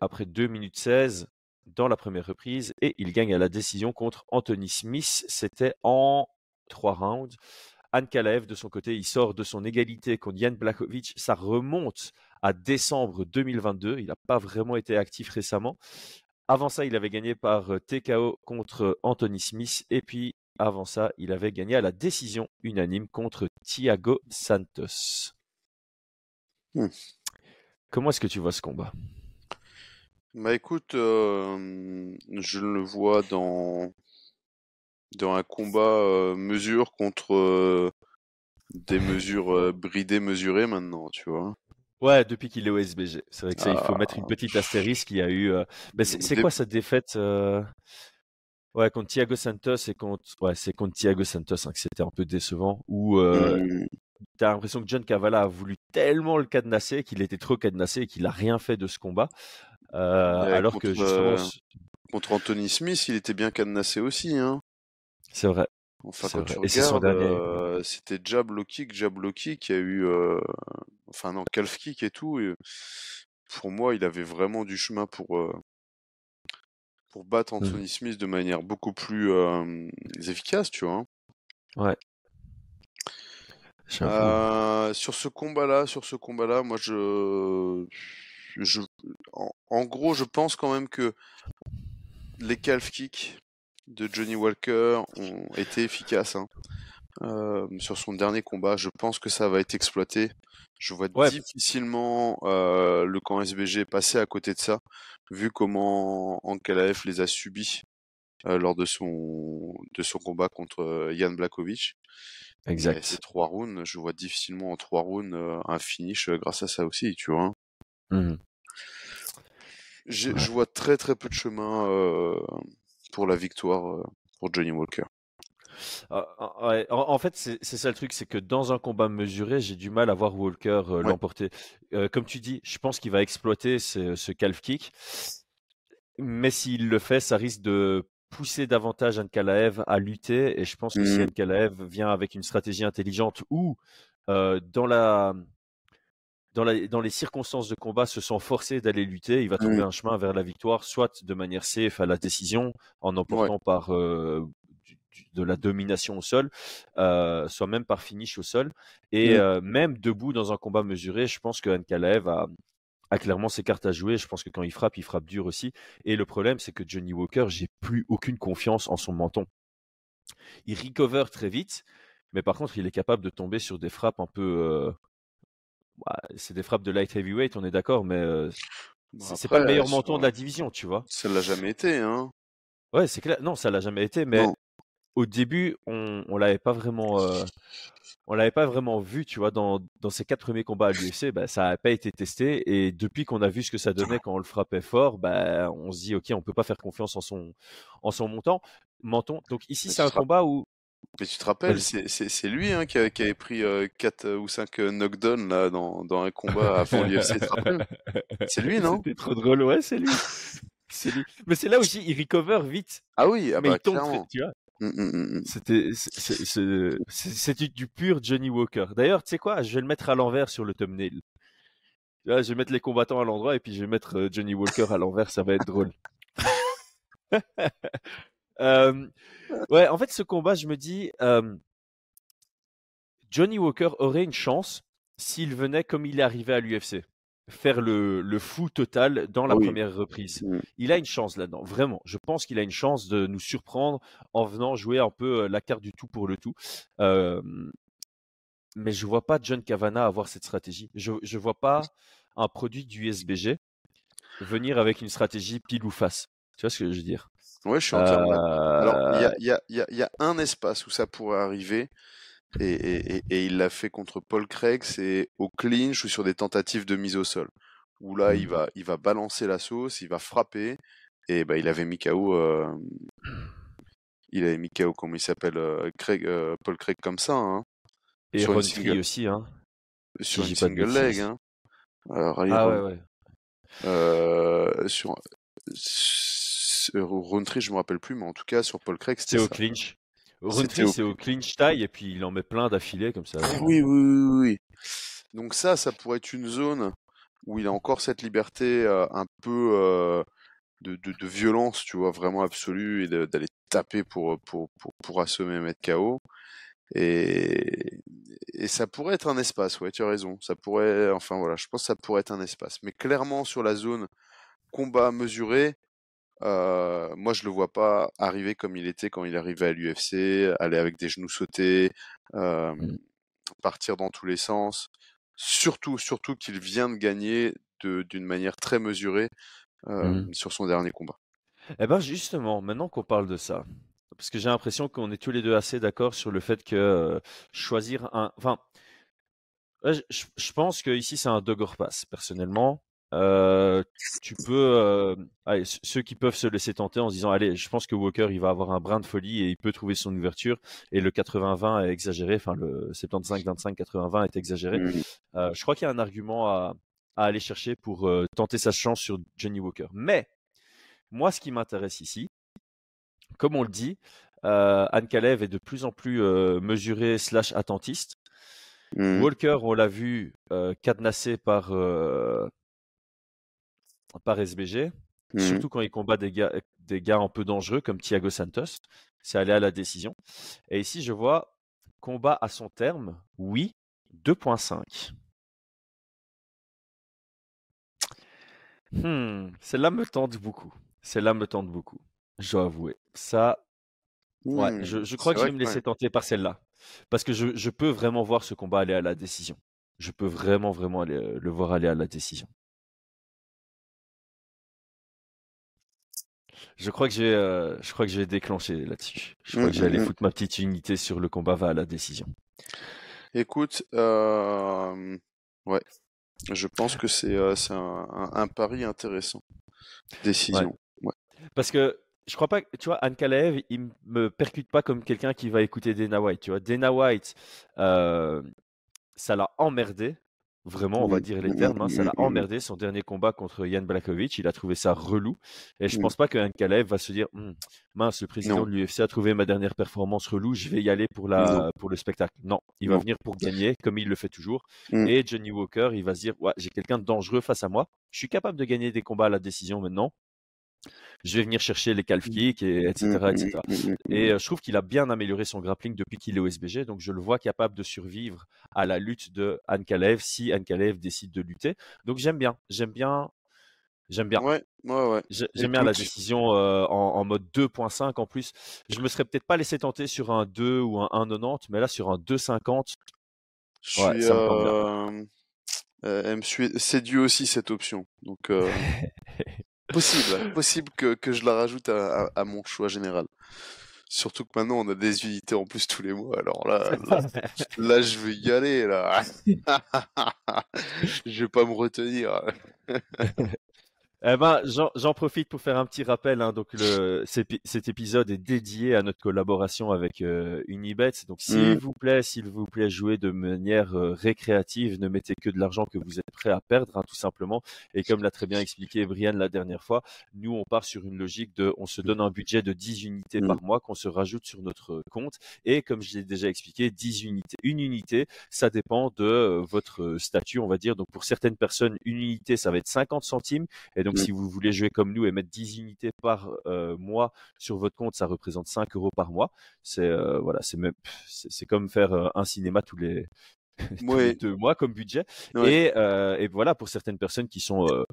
après 2 minutes 16 dans la première reprise et il gagne à la décision contre Anthony Smith. C'était en 3 rounds. Anne Kalaev, de son côté, il sort de son égalité contre Jan Blakovic. Ça remonte à décembre 2022. Il n'a pas vraiment été actif récemment. Avant ça, il avait gagné par euh, TKO contre Anthony Smith. Et puis, avant ça, il avait gagné à la décision unanime contre Thiago Santos. Hmm. Comment est-ce que tu vois ce combat? Bah écoute, euh, je le vois dans dans un combat euh, mesure contre euh, des mesures bridées, mesurées maintenant, tu vois. Ouais, depuis qu'il est au SBG. C'est vrai que ça, il faut mettre une ah, petite astérisque. Il y a eu. Ben, c'est quoi cette défaite Ouais, contre Thiago Santos et contre. Ouais, c'est contre Thiago Santos hein, que c'était un peu décevant. Où mmh. t'as l'impression que John Cavala a voulu tellement le cadenasser qu'il était trop cadenassé et qu'il a rien fait de ce combat. Alors que justement. Contre Anthony Smith, il était bien cadenassé aussi. Hein. C'est vrai. Enfin, quand tu regardes, euh, c'était low kick. Il y a eu, euh, enfin non, calf kick et tout. pour moi, il avait vraiment du chemin pour euh, pour battre mmh. Anthony Smith de manière beaucoup plus efficace, tu vois. Hein. Ouais. sur ce combat-là, sur ce combat-là, moi je, je, en, gros, je pense quand même que les calf kicks de Johnny Walker ont été efficaces hein. euh, sur son dernier combat. Je pense que ça va être exploité. Je vois difficilement euh, le camp SBG passer à côté de ça, vu comment Ankalaev les a subis euh, lors de son de son combat contre Jan Blakovic. Exact. ces trois rounds, je vois difficilement en trois rounds un finish grâce à ça aussi, tu vois. Mmh je vois très très peu de chemin pour la victoire euh, pour Johnny Walker. Ah, ah, en, fait, c'est ça le truc, c'est que dans un combat mesuré, j'ai du mal à voir Walker euh, l'emporter. Euh, comme tu dis, je pense qu'il va exploiter ce, calf kick, mais s'il le fait, ça risque de pousser davantage Ankalaev à lutter. Et je pense que si mmh. Ankalaev vient avec une stratégie intelligente ou dans la dans, les circonstances de combat, se sent forcé d'aller lutter, il va trouver mmh. un chemin vers la victoire, soit de manière safe à la décision, en emportant par euh, de la domination au sol, euh, soit même par finish au sol. Et mmh. euh, même debout dans un combat mesuré, je pense que Ankalaev a, a clairement ses cartes à jouer. Je pense que quand il frappe, il frappe dur aussi. Et le problème, c'est que Johnny Walker, j'ai plus aucune confiance en son menton. Il recover très vite, mais par contre, il est capable de tomber sur des frappes un peu, bah, c'est des frappes de light heavyweight, on est d'accord, mais bah, c'est pas le meilleur menton de la division, tu vois? Ça l'a jamais été, hein. Ouais, c'est clair. Non, ça l'a jamais été, mais au début, on, on l'avait pas vraiment, on l'avait pas vraiment vu, tu vois, dans, dans ses quatre premiers combats à l'UFC, bah, ça n'a pas été testé. Et depuis qu'on a vu ce que ça donnait quand on le frappait fort, bah, on se dit, ok, on peut pas faire confiance en son, en son montant, menton. Donc ici, c'est un combat où mais tu te rappelles, c'est lui hein, qui, avait pris 4 euh, ou 5 euh, knockdowns là, dans, dans un combat avant l'UFC, C'est lui, non? C'était trop drôle, ouais, c'est lui. lui. Mais c'est là aussi, il recover vite. Ah oui, ah mais bah, il tombe, tu vois. C'était c'est du pur Johnny Walker. D'ailleurs, tu sais quoi, je vais le mettre à l'envers sur le thumbnail. Là, je vais mettre les combattants à l'endroit et puis je vais mettre euh, Johnny Walker à l'envers, ça va être drôle. Euh, ouais, en fait, ce combat, je me dis, euh, Johnny Walker aurait une chance s'il venait comme il est arrivé à l'UFC, faire le, le, fou total dans la première reprise. Mmh. Il a une chance là-dedans, vraiment. Je pense qu'il a une chance de nous surprendre en venant jouer un peu la carte du tout pour le tout. Euh, mais je vois pas John Cavana avoir cette stratégie. Je ne vois pas un produit du SBG venir avec une stratégie pile ou face. Tu vois ce que je veux dire? Ouais, je suis entièrement Alors, il y a, y, a, y, a, y a, un espace où ça pourrait arriver, et, et, et, il l'a fait contre Paul Craig, c'est au clinch ou sur des tentatives de mise au sol. où là, il va, il va balancer la sauce, il va frapper, et bah, il avait mis KO, euh, il avait mis KO, comment il s'appelle, euh, Craig, euh, Paul Craig comme ça, hein, Et sur une Ron single, aussi, hein, sur si une single leg, hein. Alors, Ah ouais, ouais. euh, sur, sur Roundtree, je me rappelle plus, mais en tout cas, sur Paul Craig, c'était au clinch. Au c'est au clinch taille et puis il en met plein d'affilés comme ça. Oui, oui, oui, oui. Donc ça, ça pourrait être une zone où il a encore cette liberté euh, un peu euh, de, de, de violence, tu vois, vraiment absolue, et d'aller taper pour, pour, pour, pour assommer, mettre KO. Et, et ça pourrait être un espace, ouais, tu as raison. Ça pourrait, enfin voilà, je pense que ça pourrait être un espace. Mais clairement, sur la zone combat mesuré, euh, moi, je le vois pas arriver comme il était quand il arrivait à l'UFC, aller avec des genoux sautés, euh, Mm. partir dans tous les sens. Surtout, surtout qu'il vient de gagner d'une manière très mesurée euh, Mhm. sur son dernier combat. Eh ben justement, maintenant qu'on parle de ça, parce que j'ai l'impression qu'on est tous les deux assez d'accord sur le fait que choisir un, enfin, je, pense que ici c'est un dogger pass. Personnellement, Euh, tu peux, euh, allez, ceux qui peuvent se laisser tenter en se disant, allez, je pense que Walker il va avoir un brin de folie et il peut trouver son ouverture et le 80-20 est exagéré, enfin le 75-25-80-20 est exagéré. Mhm. Euh, je crois qu'il y a un argument à, à aller chercher pour tenter sa chance sur Johnny Walker. Mais moi, ce qui m'intéresse ici, comme on le dit, Anne Kalev est de plus en plus euh, mesuré slash attentiste. Mhm. Walker, on l'a vu euh, cadenassé par, euh, par SBG, Mhm. surtout quand il combat des gars, des gars un peu dangereux comme Thiago Santos. C'est allé à la décision. Et ici, je vois combat à son terme, oui, 2.5. Hmm, celle-là me tente beaucoup. Celle-là me tente beaucoup. Je dois avouer. Ça, ouais, Mhm. je, je crois que je vais me laisser ouais. tenter par celle-là. Parce que je, je peux vraiment voir ce combat aller à la décision. Je peux vraiment, vraiment aller, euh, le voir aller à la décision. Je crois que j'ai, euh, je crois que j'ai déclenché là-dessus. Je crois Mhm, que allé mhm. foutre ma petite unité sur le combat va à la décision. Écoute, euh, ouais, je pense que c'est euh, c'est un, un- un pari intéressant. Décision. Ouais. Parce que je crois pas, tu vois, Anne Kalev, il me percute pas comme quelqu'un qui va écouter Dana White. Tu vois, Dana White, ça l'a emmerdé. Vraiment, on va dire les termes, hein, ça l'a emmerdé son dernier combat contre Jan Blakovic. Il a trouvé ça relou. Et je Mhm. pense pas Anne Kalev va se dire, Hum, mince, le président Non, de l'UFC a trouvé ma dernière performance relou, je vais y aller pour non, la, pour le spectacle. Non, il va venir pour gagner, comme il le fait toujours. Mhm. Et Johnny Walker, il va se dire, ouais, j'ai quelqu'un de dangereux face à moi. Je suis capable de gagner des combats à la décision maintenant. Je vais venir chercher les calf kicks, et, etc., etc. Et mhm. euh, je trouve qu'il a bien amélioré son grappling depuis qu'il est au SBG, donc je le vois capable de survivre à la lutte de Anne Kalev si Anne Kalev décide de lutter. Donc j'aime bien, j'aime bien, j'aime bien. Ouais, ouais, ouais. J'ai- J'aime bien la décision euh, en, en mode 2.5 en plus. Je me serais peut-être pas laissé tenter sur un 2 ou un 1,90, mais là sur un 2,50, je ouais, suis, ça me tente bien. euh, elle me séduit aussi cette option. Donc, possible, possible que, que je la rajoute à, à, à mon choix général. Surtout que maintenant on a des unités en plus tous les mois. Alors là, là, là, je vais y aller là. je vais pas me retenir. Eh ben, j'en profite pour faire un petit rappel. hein. donc, le, cet épi- cet épisode est dédié à notre collaboration avec euh, Unibet. Donc, s'il Mm. vous plaît, s'il vous plaît, jouez de manière euh, récréative. Ne mettez que de l'argent que vous êtes prêt à perdre, hein, tout simplement. Et comme l'a très bien expliqué Brian la dernière fois, nous, on part sur une logique de, on se donne un budget de 10 unités Mm. par mois qu'on se rajoute sur notre compte. Et comme je l'ai déjà expliqué, 10 unités. Une unité, ça dépend de euh, votre statut, on va dire. Donc, pour certaines personnes, une unité, ça va être 50 centimes. Et donc, Mm. si vous voulez jouer comme nous et mettre 10 unités par euh, mois sur votre compte, ça représente 5 euros par mois. C'est euh, voilà, c'est même, c'est c'est comme faire un cinéma tous les tous les Ouais, deux mois comme budget. ouais. Et, euh, et voilà, pour certaines personnes qui sont euh,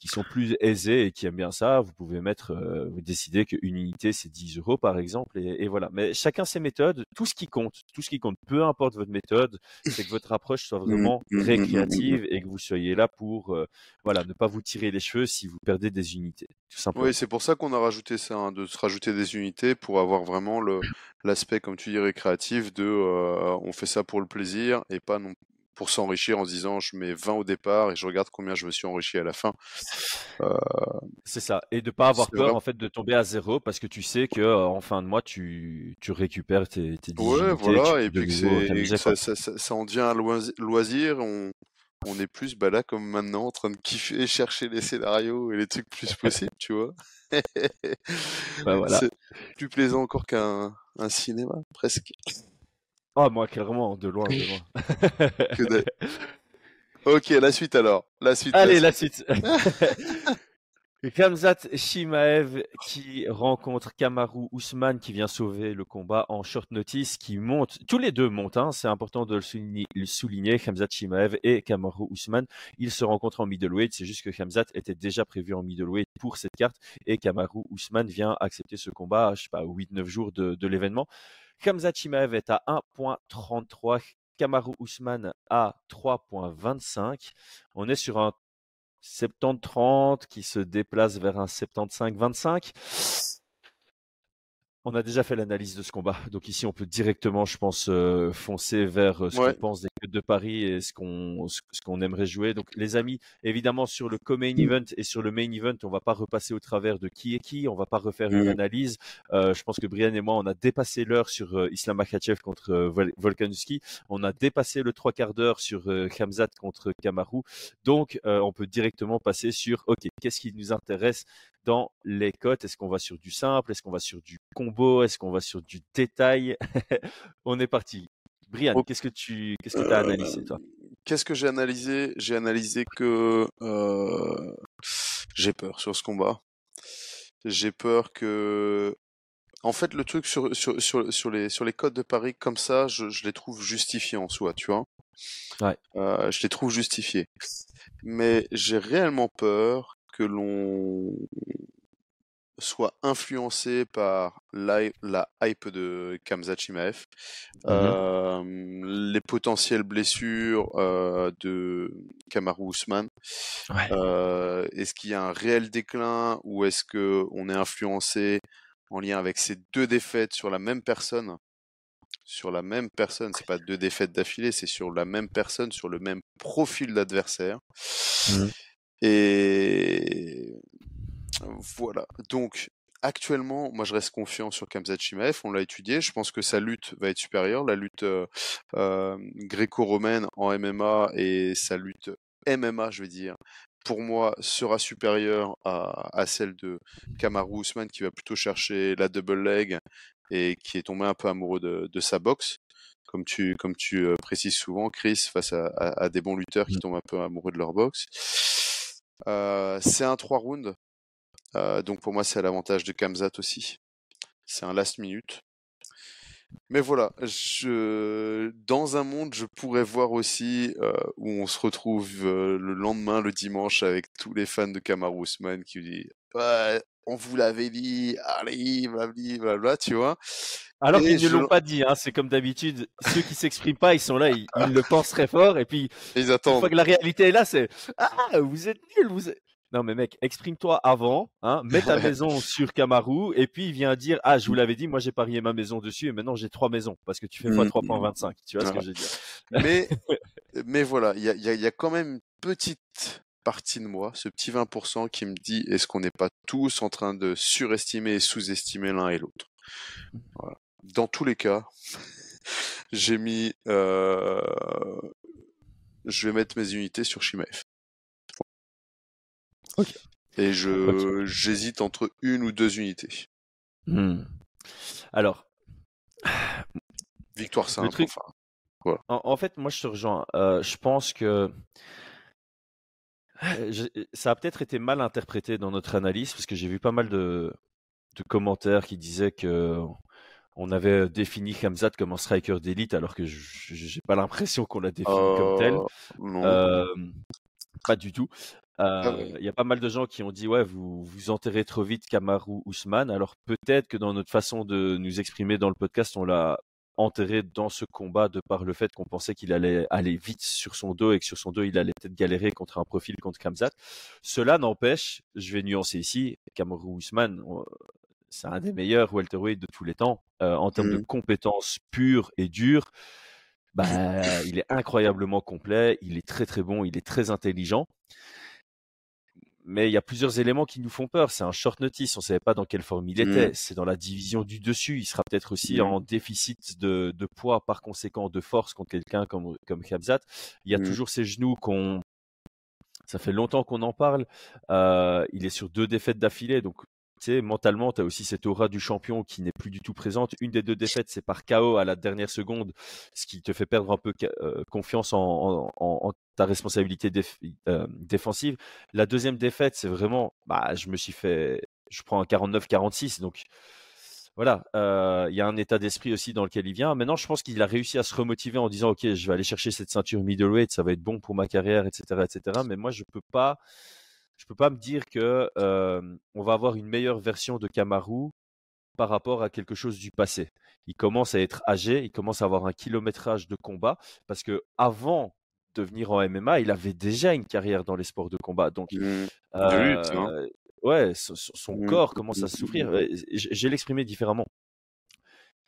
qui sont plus aisées et qui aiment bien ça, vous pouvez mettre, euh, vous décidez qu'une unité c'est 10 euros par exemple, et, et voilà. Mais chacun ses méthodes. Tout ce qui compte, tout ce qui compte, peu importe votre méthode, c'est que votre approche soit Mm, vraiment mm, mm, mm, mm. récréative et que vous soyez là pour, euh, voilà, ne pas vous tirer les cheveux si vous perdez des unités, tout Oui, simplement. c'est pour ça qu'on a rajouté ça, hein, de se rajouter des unités pour avoir vraiment le l'aspect, comme tu dis, récréatif de euh, on fait ça pour le plaisir et pas non pour s'enrichir en se disant je mets 20 au départ et je regarde combien je me suis enrichi à la fin. C'est ça. Et de pas avoir peur vrai. en fait de tomber à zéro parce que tu sais que euh, en fin de mois tu, tu récupères tes, tes 10 Ouais, voilà, et puis que ça, ça, ça, ça en devient un loisi- loisir, on, on est plus bah là comme maintenant en train de kiffer, chercher les scénarios et les trucs plus possibles, tu vois. Bah voilà. C'est plus plaisant encore qu'un un cinéma, presque. Oh moi clairement de loin, de loin. Ok, la suite alors. La suite, la Allez, suite. la suite. Kamzat Shimaev qui rencontre Kamaru Ousmane qui vient sauver le combat en short notice, qui monte, tous les deux montent, hein, c'est important de le souligner, le souligner, Kamzat Shimaev et Kamaru Ousmane, ils se rencontrent en middleweight, c'est juste que Kamzat était déjà prévu en middleweight pour cette carte et Kamaru Ousmane vient accepter ce combat, je sais pas, 8-9 jours de, de l'événement. Kamzat Shimaev est à 1.33, Kamaru Ousmane à 3.25. On est sur un 70-30 qui se déplace vers un 75-25. On a déjà fait l'analyse de ce combat, donc ici on peut directement, je pense, euh, foncer vers euh, ce Ouais. qu'on pense des codes de Paris et ce qu'on ce, ce qu'on aimerait jouer. Donc les amis, évidemment sur le co-main event et sur le main event, on va pas repasser au travers de qui est qui, on va pas refaire une Mhm. analyse. Euh, je pense que Brian et moi, on a dépassé l'heure sur euh, Islam Makhachev contre Vol- Volkanovski. On a dépassé le trois quarts d'heure sur Khamzat contre Kamaru. Donc, euh, on peut directement passer sur, OK, qu'est-ce qui nous intéresse dans les cotes? Est-ce qu'on va sur du simple? Est-ce qu'on va sur du combo? Est-ce qu'on va sur du détail? On est parti. Brian, qu'est-ce que tu qu'est-ce que as analysé, toi? Qu'est-ce que j'ai analysé? J'ai analysé que euh, j'ai peur sur ce combat. J'ai peur que En fait, le truc sur, sur, sur, sur, les, sur les codes de Paris comme ça, je, je les trouve justifiés en soi, tu vois? Ouais. Euh, je les trouve justifiés. Mais j'ai réellement peur que l'on soit influencé par la, la hype de Kamzat Chimaev, Mhm. euh, les potentielles blessures euh, de Kamaru Ousmane. Ouais. Euh, est-ce qu'il y a un réel déclin ou est-ce que on est influencé en lien avec ces deux défaites sur la même personne? Sur la même personne, c'est pas deux défaites d'affilée, c'est sur la même personne, sur le même profil d'adversaire. Mhm. Et voilà. Donc, actuellement, moi, je reste confiant sur Kamzat Chimaev. On l'a étudié. Je pense que sa lutte va être supérieure. La lutte euh, euh, gréco-romaine en MMA et sa lutte MMA, je veux dire, pour moi, sera supérieure à, à celle de Kamaru Usman qui va plutôt chercher la double leg et qui est tombé un peu amoureux de, de sa boxe. Comme tu, comme tu euh, précises souvent, Chris, face à, à, à des bons lutteurs qui tombent un peu amoureux de leur boxe. C'est un 3 rounds. Donc pour moi, c'est à l'avantage de Kamzat aussi. C'est un last minute. Mais voilà, dans un monde, je pourrais voir aussi où on se retrouve le lendemain, le dimanche, avec tous les fans de Kamaru Usman qui ouais, on vous l'avait dit, allez, blablabla, blablabla, tu vois. Alors qu'ils ne je- l'ont pas dit, hein, c'est comme d'habitude, ceux qui s'expriment pas, ils sont là, ils, ils le pensent très fort, et puis ils une attendent. fois que la réalité est là, c'est Ah, vous êtes nuls, vous êtes... Non mais mec, exprime-toi avant, hein, mets ta Ouais. maison sur Kamaru, et puis il vient dire Ah, je vous l'avais dit, moi j'ai parié ma maison dessus, et maintenant j'ai trois maisons, parce que tu fais fois Mm. 3.25, tu vois ce que je veux dire Mais, mais voilà, il y a, y a quand même une petite partie de moi, ce petit 20% qui me dit est-ce qu'on n'est pas tous en train de surestimer et sous-estimer l'un et l'autre? Voilà. Dans tous les cas, j'ai mis. euh, je vais mettre mes unités sur Shimaev. Ok. Et je j'hésite entre une ou deux unités. Hmm. Alors, Victoire simple. truc- enfin. En, en fait, moi, je te rejoins. Euh, je pense que je- ça a peut-être été mal interprété dans notre analyse, parce que j'ai vu pas mal de, de commentaires qui disaient que on avait défini Hamzat comme un striker d'élite, alors que je- j'ai pas l'impression qu'on l'a défini comme tel. Euh, non. Euh, pas du tout. Il Ah ouais. y a pas mal de gens qui ont dit ouais vous vous enterrez trop vite Kamaru Ousmane. Alors peut-être que dans notre façon de nous exprimer dans le podcast, on l'a enterré dans ce combat de par le fait qu'on pensait qu'il allait aller vite sur son dos et que sur son dos il allait peut-être galérer contre un profil contre Kamzat. Cela n'empêche, je vais nuancer ici, Kamaru Ousmane, on- c'est un des meilleurs welterweight de tous les temps euh, en termes de Mhm. compétences pures et dures. bah, il est incroyablement complet, il est très très bon, il est très intelligent. Mais il y a plusieurs éléments qui nous font peur. C'est un short notice, on ne savait pas dans quelle forme il était. Mmh. C'est dans la division du dessus. Il sera peut-être aussi Mmh. en déficit de, de poids, par conséquent de force contre quelqu'un comme, comme Khamzat. Il y a Mmh. toujours ses genoux qu'on. Ça fait longtemps qu'on en parle. Euh, il est sur deux défaites d'affilée, donc mentalement, tu as aussi cette aura du champion qui n'est plus du tout présente. Une des deux défaites, c'est par KO à la dernière seconde, ce qui te fait perdre un peu euh, confiance en, ta responsabilité euh, défensive. La deuxième défaite, c'est vraiment, bah, je me suis fait, je prends un 49-46, donc voilà, euh, il y a un état d'esprit aussi dans lequel il vient. Maintenant, je pense qu'il a réussi à se remotiver en disant, ok, je vais aller chercher cette ceinture middleweight, ça va être bon pour ma carrière, etc., etc. Mais moi, je peux pas, je peux pas me dire que euh, on va avoir une meilleure version de Kamaru par rapport à quelque chose du passé. Il commence à être âgé, il commence à avoir un kilométrage de combat parce que avant de venir en MMA, il avait déjà une carrière dans les sports de combat. Donc, Mmh. De lutte, hein. ouais, son, Mmh. corps commence à souffrir. J- J'ai l'exprimé différemment.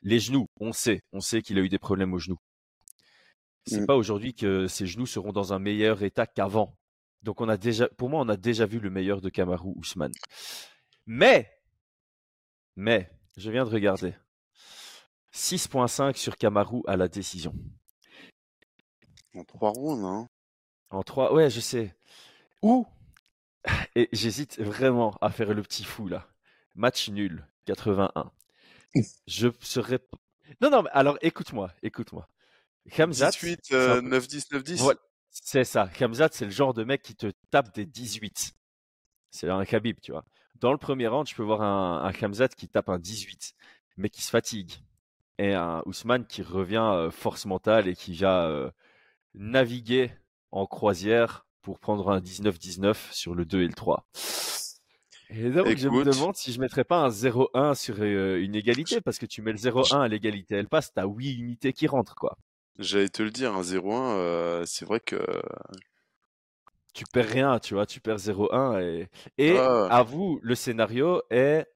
Les genoux, on sait, on sait qu'il a eu des problèmes aux genoux. C'est Mmh. pas aujourd'hui que ses genoux seront dans un meilleur état qu'avant. Donc on a déjà, pour moi, on a déjà vu le meilleur de Kamaru Ousmane. Mais, mais, je viens de regarder. 6.5 sur Kamaru à la décision. En trois rounds, hein. En 3, ouais, je sais. Ou, et j'hésite vraiment à faire le petit fou là. Match nul, 81. Je serais. Non, non, mais alors écoute-moi, écoute-moi. Khamzat, 18, c'est un euh, peu- 9, 10, 9, 10. Voilà, c'est ça. Khamzat, c'est le genre de mec qui te tape des 18. C'est un Khabib, tu vois. Dans le premier round, je peux voir un, un Khamzat qui tape un 18, mais qui se fatigue. Et un Ousmane qui revient euh, force mentale et qui va euh, naviguer en croisière pour prendre un 19-19 sur le 2 et le 3. Et donc, je me Écoute. demande si je mettrais pas un 0-1 sur euh, une égalité, parce que tu mets le 0-1 à l'égalité, elle passe, t'as 8 unités qui rentrent, quoi. J'allais te le dire, un 0-1, euh, c'est vrai que. tu perds rien, tu vois, tu perds 0-1 et, et Ah. à vous, le scénario est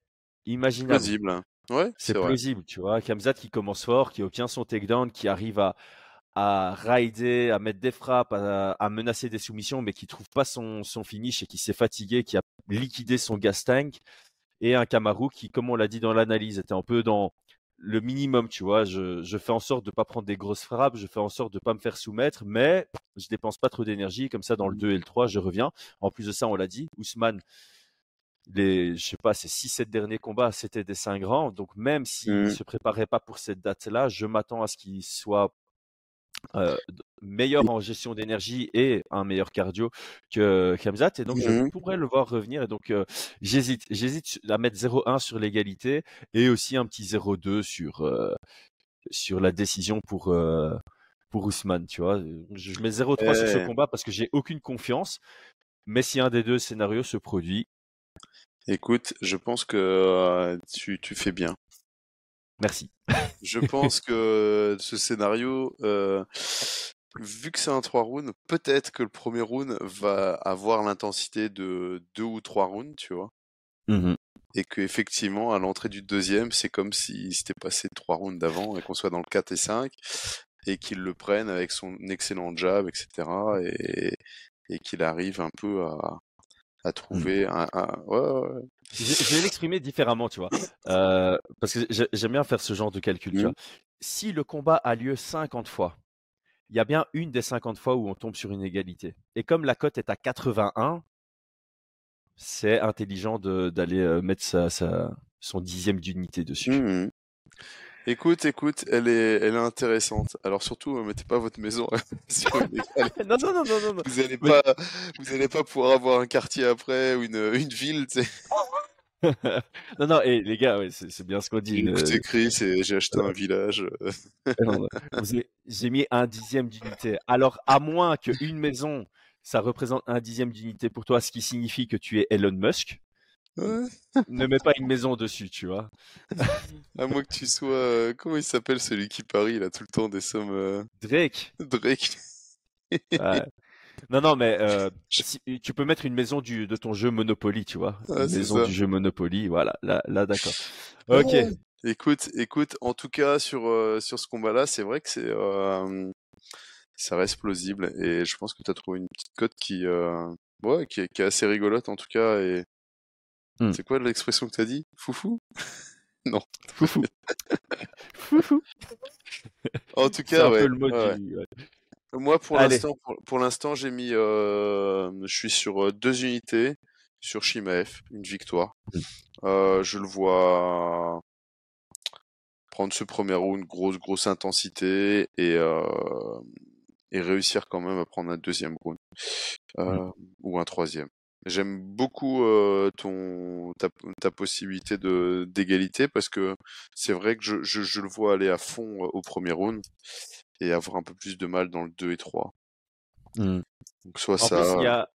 imaginable. Plausible. hein. Ouais, C'est vrai. plausible, tu vois. Kamzat qui commence fort, qui obtient son takedown, qui arrive à, à rider, à mettre des frappes, à, à menacer des soumissions, mais qui trouve pas son, son finish et qui s'est fatigué, qui a liquidé son gas tank. Et un Kamaru qui, comme on l'a dit dans l'analyse, était un peu dans le minimum, tu vois. Je, je fais en sorte de pas prendre des grosses frappes, je fais en sorte de pas me faire soumettre, mais je dépense pas trop d'énergie. Comme ça, dans le 2 et le 3, je reviens. En plus de ça, on l'a dit, Ousmane, les, je sais pas, ces 6-7 derniers combats, c'était des 5 grands. Donc, même s'il Mhm. se préparait pas pour cette date-là, je m'attends à ce qu'il soit euh, meilleur en gestion d'énergie et un meilleur cardio que Khamzat. Et donc, je Mhm. pourrais le voir revenir. Et donc, euh, j'hésite. J'hésite à mettre 0-1 sur l'égalité et aussi un petit 0-2 sur, euh, sur la décision pour, pour Ousmane, tu vois? Je mets 0-3 sur ce combat parce que j'ai aucune confiance. Mais si un des deux scénarios se produit, Écoute, je pense que tu, tu fais bien. Merci. Je pense que ce scénario, euh, vu que c'est un 3 rounds, peut-être que le premier round va avoir l'intensité de deux ou trois rounds, tu vois. Mhm. Et que effectivement, à l'entrée du deuxième, c'est comme s'il s'était passé trois rounds d'avant et qu'on soit dans le 4 et 5 et qu'il le prenne avec son excellent jab, etc. et, et qu'il arrive un peu à, à trouver un, un- ouais, ouais, ouais. Je je vais l'exprimer différemment, tu vois. Euh, parce que j'ai- j'aime bien faire ce genre de calcul, tu vois. Si le combat a lieu 50 fois, il y a bien une des 50 fois où on tombe sur une égalité. Et comme la cote est à 81, c'est intelligent de- d'aller euh, mettre sa, sa- son dixième d'unité dessus. Mhm. Écoute, écoute, elle est, elle est intéressante. Alors surtout, euh, mettez pas votre maison sur une échelle. non, non, non, non, non. Vous allez Oui. pas, vous allez pas pouvoir avoir un quartier après ou une, une ville. tu sais. non, non, et les gars, ouais, c'est c'est bien ce qu'on dit. euh, Écoutez, Chris, et j'ai acheté un village. euh. Non, non. Vous avez- J'ai mis un dixième d'unité. Alors, à moins qu'une maison, ça représente un dixième d'unité pour toi, ce qui signifie que tu es Elon Musk. Ne mets pas une maison dessus, tu vois. À moins que tu sois, euh, comment il s'appelle celui qui parie a tout le temps des sommes euh, Drake. Drake. ouais. Non, non, mais euh, si- tu peux mettre une maison du, de ton jeu Monopoly, tu vois. Ouais, une maison ça. du jeu Monopoly, voilà. Là, là d'accord. Ok. Écoute, écoute, en tout cas sur sur ce combat-là, c'est vrai que c'est ça reste plausible et je pense que tu as trouvé une petite cote qui ouais, qui est, qui est assez rigolote en tout cas et Hmm. c'est quoi l'expression que tu as dit? Foufou? Non. Foufou. Foufou. En tout cas, un ouais. peu le mot ouais. du. ouais. Moi, pour l'instant, pour, pour l'instant, j'ai mis, euh, je suis sur euh, deux unités sur Shimaef, une victoire. Mm. Euh, je le vois prendre ce premier round, grosse, grosse intensité et, euh, et réussir quand même à prendre un deuxième round euh, ou un troisième. J'aime beaucoup euh, ton ta, ta possibilité de d'égalité parce que c'est vrai que je, je, je le vois aller à fond au premier round et avoir un peu plus de mal dans le 2 et 3. Hmm. Donc soit En ça. il y a,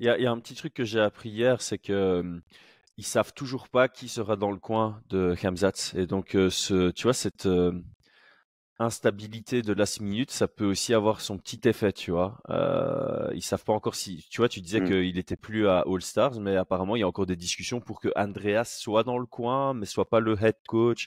y, a, y a un petit truc que j'ai appris hier, c'est que ils savent toujours pas qui sera dans le coin de Hamzat. Et donc, euh, ce, tu vois, cette euh, instabilité de last minute, ça peut aussi avoir son petit effet, tu vois. Euh, ils savent pas encore si, tu vois, tu disais Mm. qu'il était plus à All Stars, mais apparemment, il y a encore des discussions pour que Andreas soit dans le coin, mais soit pas le head coach.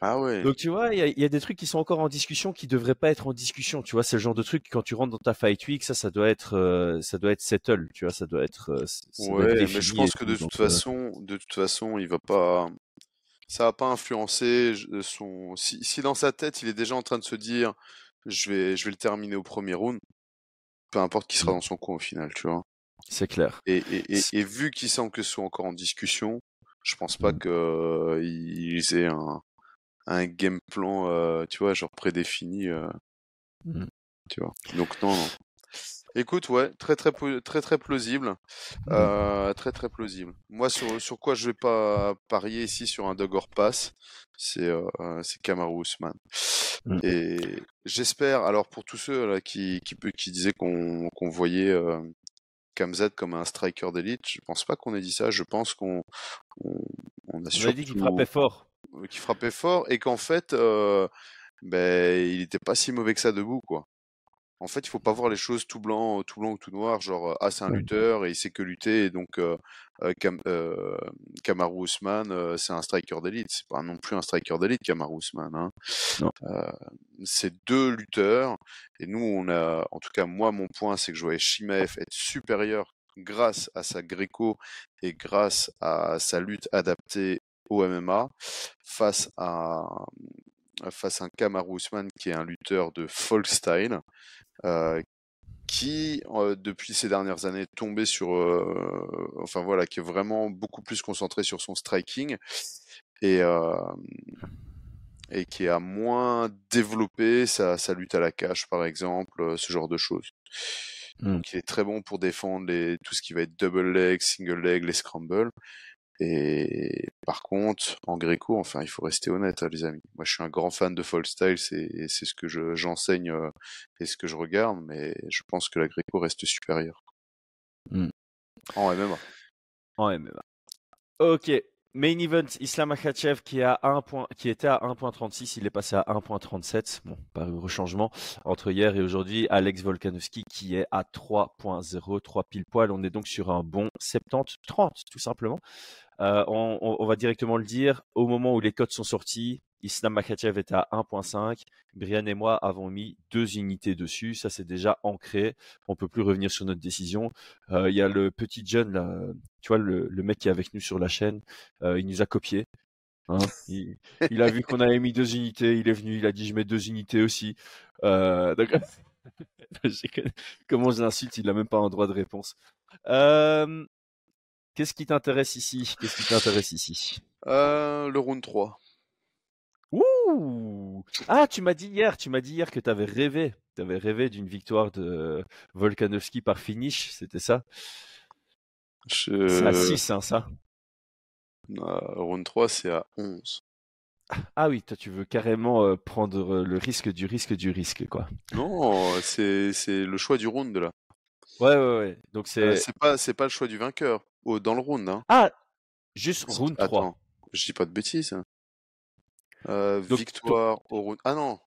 Ah ouais. Donc tu vois, il y, a- y a des trucs qui sont encore en discussion qui devraient pas être en discussion. Tu vois, c'est le genre de truc quand tu rentres dans ta fight week, ça, ça doit être, euh, ça doit être settle. Tu vois, ça doit être. euh, ça doit être Ouais, mais je pense que de toute euh, façon, de toute façon, il va pas, ça va pas influencer je- son. Si, si dans sa tête, il est déjà en train de se dire, je vais, je vais le terminer au premier round, peu importe qui sera Mm. dans son coin au final, tu vois. c'est clair. Et, et, et, vu qu'il semble que ce soit encore en discussion, je pense pas Mm. qu'ils aient un, un game plan, euh, tu vois, genre prédéfini, euh, Mm. tu vois. Donc non, non. Écoute, ouais, très très très très plausible, euh, très très plausible. Moi, sur sur quoi je vais pas parier ici sur un Dog or Pass, c'est euh, c'est Kamaru Usman. Mm. Et j'espère, alors pour tous ceux là qui qui, qui disaient qu'on qu'on voyait euh, Kamzat comme un striker d'élite, je pense pas qu'on ait dit ça. Je pense qu'on on, on a On a dit qu'il frappait fort. euh, qui frappait fort et qu'en fait, euh, ben, il était pas si mauvais que ça debout, quoi. En fait, il faut pas voir les choses tout blanc, tout blanc ou tout noir, genre ah c'est un lutteur et il sait que lutter et donc euh, euh, euh, Kamaru Usman euh, c'est un striker d'élite, c'est pas non plus un striker d'élite Kamaru Usman. Hein. Euh, c'est deux lutteurs et nous on a, en tout cas moi mon point c'est que je voyais Shimaev être supérieur grâce à sa gréco et grâce à sa lutte adaptée au MMA face à face à un Kamaru Usman qui est un lutteur de folk style qui euh, depuis ces dernières années est tombé sur euh, enfin voilà qui est vraiment beaucoup plus concentré sur son striking et euh, et qui a moins développé sa, sa lutte à la cage par exemple ce genre de choses Mm. donc il est très bon pour défendre les, tout ce qui va être double leg single leg les scrambles et par contre, en gréco, enfin, il faut rester honnête, hein, les amis. Moi, je suis un grand fan de folk style, c'est c'est ce que je j'enseigne euh, et ce que je regarde, mais je pense que la gréco reste supérieure. Mm. En MMA. En MMA. Ok. Main event, Islam Makhachev qui, a un point, qui était à 1.36, il est passé à 1.37. Bon, pas de rechangement entre hier et aujourd'hui. Alex Volkanovski qui est à 3.0, 3 pile poil. On est donc sur un bon 70-30, tout simplement. Euh, on, on- on va directement le dire. Au moment où les codes sont sortis, Islam Makhachev était à 1.5. Brian et moi avons mis deux unités dessus. Ça, c'est déjà ancré. On peut plus revenir sur notre décision. Euh, Il y a le petit John, là, tu vois, le, mec qui est avec nous sur la chaîne. euh, il nous a copié. Hein. il, a vu qu'on avait mis deux unités. Il est venu. Il a dit, je mets deux unités aussi. Euh, comment je l'insulte Il a même pas un droit de réponse. Qu'est-ce qui t'intéresse ici? Qu'est-ce qui t'intéresse ici? Le round 3. Ouh Ah, tu m'as dit hier, tu m'as dit hier que tu avais rêvé, tu avais rêvé d'une victoire de Volkanovski par finish, c'était ça? Je... C'est à 6, hein, ça? Euh, round 3, c'est à 11. Ah oui, toi tu veux carrément euh, prendre euh, le risque du risque du risque, quoi. Non, c'est c'est le choix du round là. Ouais, ouais, ouais. Donc Euh, c'est... c'est pas c'est pas le choix du vainqueur au, dans le round. Hein. Ah Juste round 3. Attends, je dis pas de bêtises. Euh, Donc, victoire au round. Ah non.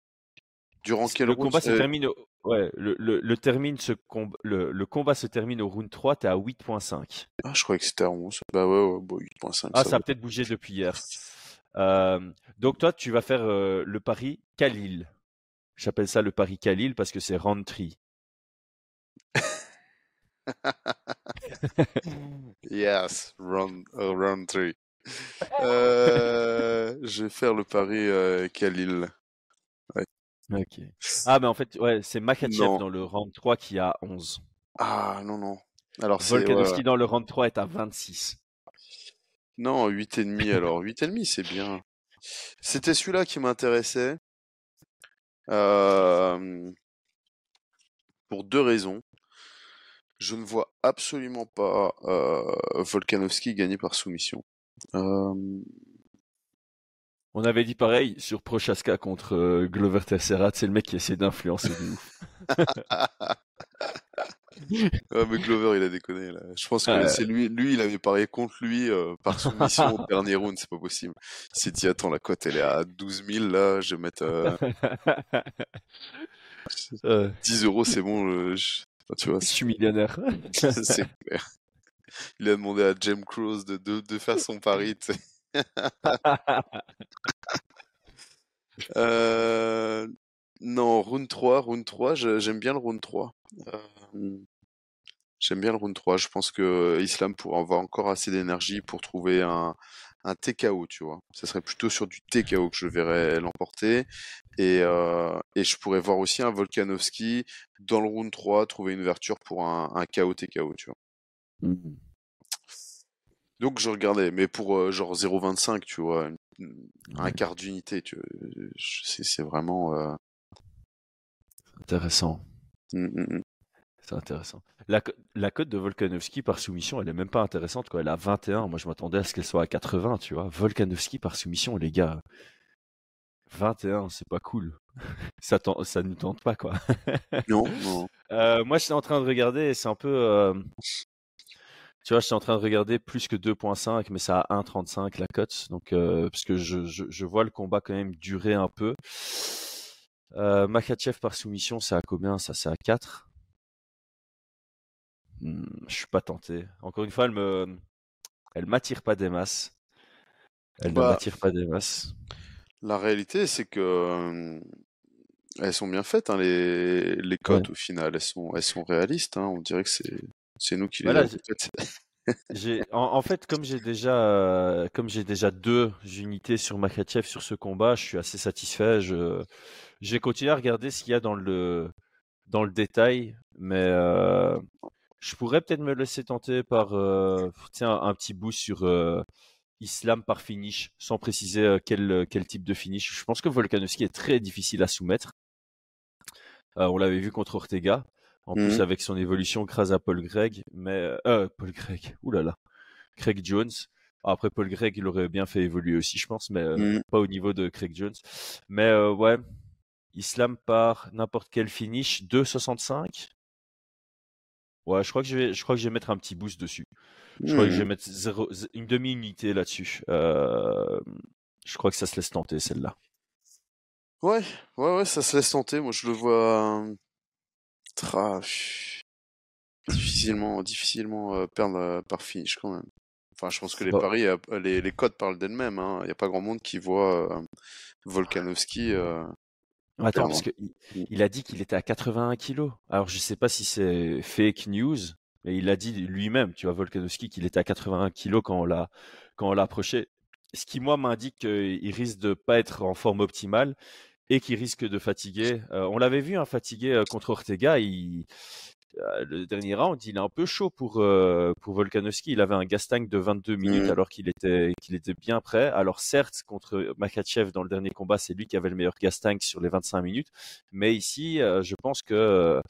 Durant quel Le round combat se euh, termine au... Ouais, le, le, le, termine se com- le, le combat se termine au round 3, t'es à 8.5. Ah, je croyais que c'était à 11. Bah ouais, ouais, bon, 8.5. Ah, ça ça a peut-être bougé depuis hier. Euh, donc toi, tu vas faire euh, le pari Khalil. J'appelle ça le pari Khalil parce que c'est round 3. Yes, round, euh, round 3. Je vais faire le pari euh, Khalil. Ok. Ah, mais en fait, ouais, c'est Makachev dans le round 3 qui a 11. Ah non, non. Alors ouais, Volkanovski ouais. dans le round 3 est à 26. Non, 8,5 alors. 8,5 c'est bien. C'était celui-là qui m'intéressait. Euh, Pour deux raisons. Je ne vois absolument pas euh, Volkanovski gagner par soumission. Euh, On avait dit pareil sur Prochaska contre euh, Glover Teixeira, c'est le mec qui essaie d'influencer de ouf. Ouais, mais Glover, il a déconné là. Je pense que c'est lui, lui, il avait parié contre lui euh, par soumission au dernier round, c'est pas possible. Il s'est dit, attends, la cote elle est à 12 000 là, je vais mettre euh, Euh, 10 euros, c'est bon. euh, je- enfin, tu vois, je suis millionnaire. c'est c'est clair. Il a demandé à James Cross de, de, de faire son pari. Euh, non, round 3, round 3, je- j'aime bien le round 3. Euh, j'aime bien le round 3. Je pense que Islam pourra avoir encore assez d'énergie pour trouver un, un TKO, tu vois. Ce serait plutôt sur du TKO que je verrais l'emporter. Et, euh, et je pourrais voir aussi un Volkanovski dans le round 3 trouver une ouverture pour un, un KO TKO, tu vois. Donc je regardais, mais pour euh, genre 0,25, tu vois, un quart d'unité, tu c'est vraiment... euh, Intéressant. mm, mm, mm. C'est intéressant. La, co- la cote de Volkanovski par soumission, elle est même pas intéressante. Quoi. Elle a 21. Moi, je m'attendais à ce qu'elle soit à 80, tu vois. Volkanovski par soumission, les gars. 21, c'est pas cool. Ça, ça nous tente pas, quoi. Non, non. Euh, moi, j'étais en train de regarder c'est un peu. Tu vois, j'étais en train de regarder plus que 2.5, mais ça a 1.35 la cote. Donc, euh, parce que je, je, je vois le combat quand même durer un peu. Euh, Makhachev par soumission, c'est à combien? Ça, c'est à 4. Hmm, je suis pas tenté. Encore une fois, elle me, elle m'attire pas des masses. Elle ne Bah, m'attire pas des masses. La réalité, c'est que euh, elles sont bien faites, hein, les, les cotes au final, elles sont, elles sont réalistes. Hein, on dirait que c'est, c'est nous qui les Voilà, avons j'ai- faites. J'ai, en, en fait, comme j'ai déjà, euh, comme j'ai déjà deux unités sur Makhachev sur ce combat, je suis assez satisfait. Je, vais continuer à regarder ce qu'il y a dans le, dans le détail, mais euh, je pourrais peut-être me laisser tenter par, euh, tiens, un, petit boost sur Islam par finish, sans préciser quel, quel type de finish. Je pense que Volkanovski est très difficile à soumettre. On l'avait vu contre Ortega. En plus, Mhm. avec son évolution grâce à Paul Gregg, mais euh, Paul Gregg, oulala, Craig Jones. Après Paul Gregg, il aurait bien fait évoluer aussi, je pense, mais euh, Mhm. pas au niveau de Craig Jones. Mais euh, ouais, Islam par n'importe quel finish 2,65. Ouais, je crois que je vais, je crois que je vais mettre un petit boost dessus. Je crois que je vais Hmm. mettre zéro- une demi-unité là-dessus. Euh, je crois que ça se laisse tenter celle-là. Ouais, ouais, ouais, ça se laisse tenter. Moi, je le vois pff, difficilement, difficilement euh, perdre euh, par finish quand même. Enfin, je pense que les Bah. paris, euh, les, les codes parlent d'elles-mêmes. hein. Il n'y a pas grand monde qui voit Volkanovski. Attends, Clairement. parce que il, Mm. a dit qu'il était à 81 kilos. Alors je sais pas si c'est fake news, mais il a dit lui-même, tu vois, Volkanovski, qu'il était à 81 kilos quand on l'a quand on l'a approché. Ce qui moi m'indique qu'il risque de pas être en forme optimale et qu'il risque de fatiguer. Euh, on l'avait vu, hein, fatigué euh, contre Ortega. Il, euh, le dernier round, il est un peu chaud pour euh, pour Volkanovski. Il avait un gas tank de 22 minutes Mm. alors qu'il était qu'il était bien prêt. Alors certes, contre Makachev dans le dernier combat, c'est lui qui avait le meilleur gas tank sur les 25 minutes. Mais ici, euh, je pense que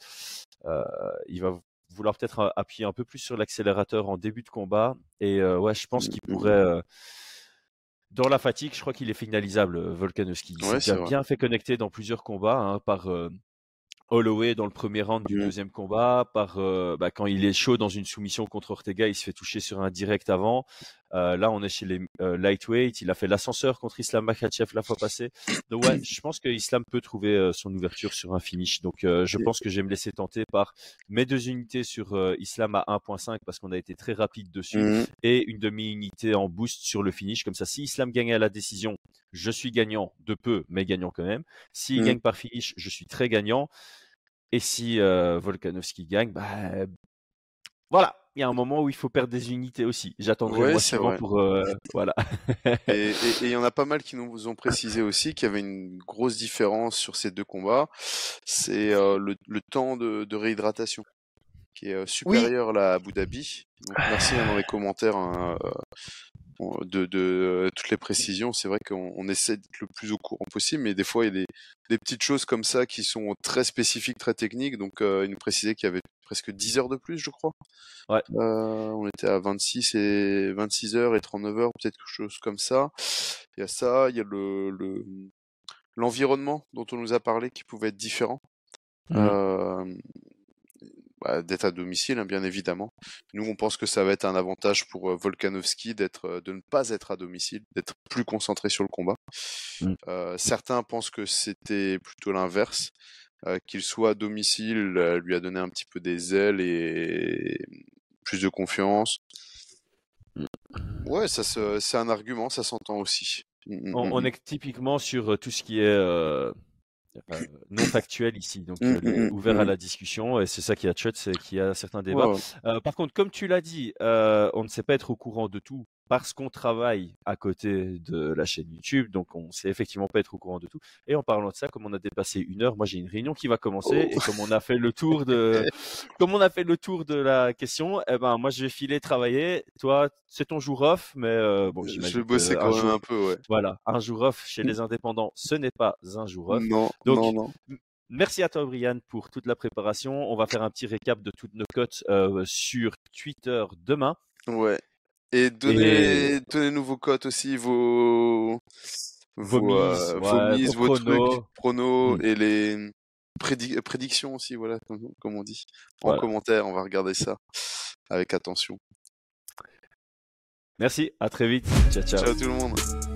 euh, il va vouloir peut-être appuyer un peu plus sur l'accélérateur en début de combat. Et ouais, je pense qu'il Mhm. pourrait. Dans la fatigue, je crois qu'il est finalisable, euh, Volkanovski. Il s'est Ouais, vrai. bien fait connecter dans plusieurs combats hein, par euh, Holloway dans le premier round du Mhm. deuxième combat, par euh, bah, quand il est chaud dans une soumission contre Ortega, il se fait toucher sur un direct avant. Euh, là, on est chez les euh, lightweight. Il a fait l'ascenseur contre Islam Makhachev la fois passée. Donc ouais, je pense que Islam peut trouver euh, son ouverture sur un finish. Donc je pense que je vais me laisser tenter par mes deux unités sur Islam à 1.5 parce qu'on a été très rapide dessus Mhm. et une demi-unité en boost sur le finish. Comme ça, si Islam gagne à la décision, je suis gagnant de peu, mais gagnant quand même. S'il Mhm. gagne par finish, je suis très gagnant. Et si Volkanovski gagne, bah voilà, il y a un moment où il faut perdre des unités aussi. J'attendrai Ouais, moi c'est vrai. pour euh, voilà. Et il y en a pas mal qui nous ont précisé aussi qu'il y avait une grosse différence sur ces deux combats. C'est euh, le, le temps de, de réhydratation qui est euh, supérieur là, à Abu Dhabi. Donc merci hein, dans les commentaires hein, euh, de, de euh, toutes les précisions. C'est vrai qu'on on essaie d'être le plus au courant possible, mais des fois il y a des, des petites choses comme ça qui sont très spécifiques, très techniques. Donc euh, il nous précisait qu'il y avait presque 10 heures de plus, je crois. Ouais. Euh, on était à 26 et 26 heures et 39 heures, peut-être quelque chose comme ça. Il y a ça, il y a le, le l'environnement dont on nous a parlé qui pouvait être différent. Mhm. Euh, bah, d'être à domicile, hein, bien évidemment. Nous, on pense que ça va être un avantage pour euh, Volkanovski d'être, euh, de ne pas être à domicile, d'être plus concentré sur le combat. Mm. Euh, certains pensent que c'était plutôt l'inverse, euh, qu'il soit à domicile euh, lui a donné un petit peu des ailes et plus de confiance. Ouais, ça, c'est un argument, ça s'entend aussi. Mm, mm, On, mm, on mm. est typiquement sur tout ce qui est euh, non factuel ici, donc Mm, euh, le- mm, mm, ouvert à mm. la discussion. Et c'est ça qui a chouette, c'est qu'il y a certains débats. Euh, par contre, comme tu l'as dit, euh, on ne sait pas être au courant de tout parce qu'on travaille à côté de la chaîne YouTube, donc on sait effectivement pas être au courant de tout. Et en parlant de ça, comme on a dépassé une heure, moi j'ai une réunion qui va commencer Oh. et comme on a fait le tour de, comme on a fait le tour de la question, eh ben moi je vais filer travailler. Toi, c'est ton jour off, mais euh, bon, Je vais bosser quand même jour- un peu, ouais. voilà, un jour off chez les indépendants, ce n'est pas un jour off. Non, Donc, non, non. Merci à toi, Brian, pour toute la préparation. On va faire un petit récap de toutes nos cotes euh, sur Twitter demain. Ouais. Et donnez, donnez-nous vos cotes aussi, vos, Vos vos, mises, euh, vos, mises, vos pronos. trucs, pronos Mm. et les prédi- prédictions aussi, voilà, comme, comme on dit. En Voilà. commentaire, on va regarder ça avec attention. Merci, à très vite. Ciao, ciao. Ciao tout le monde.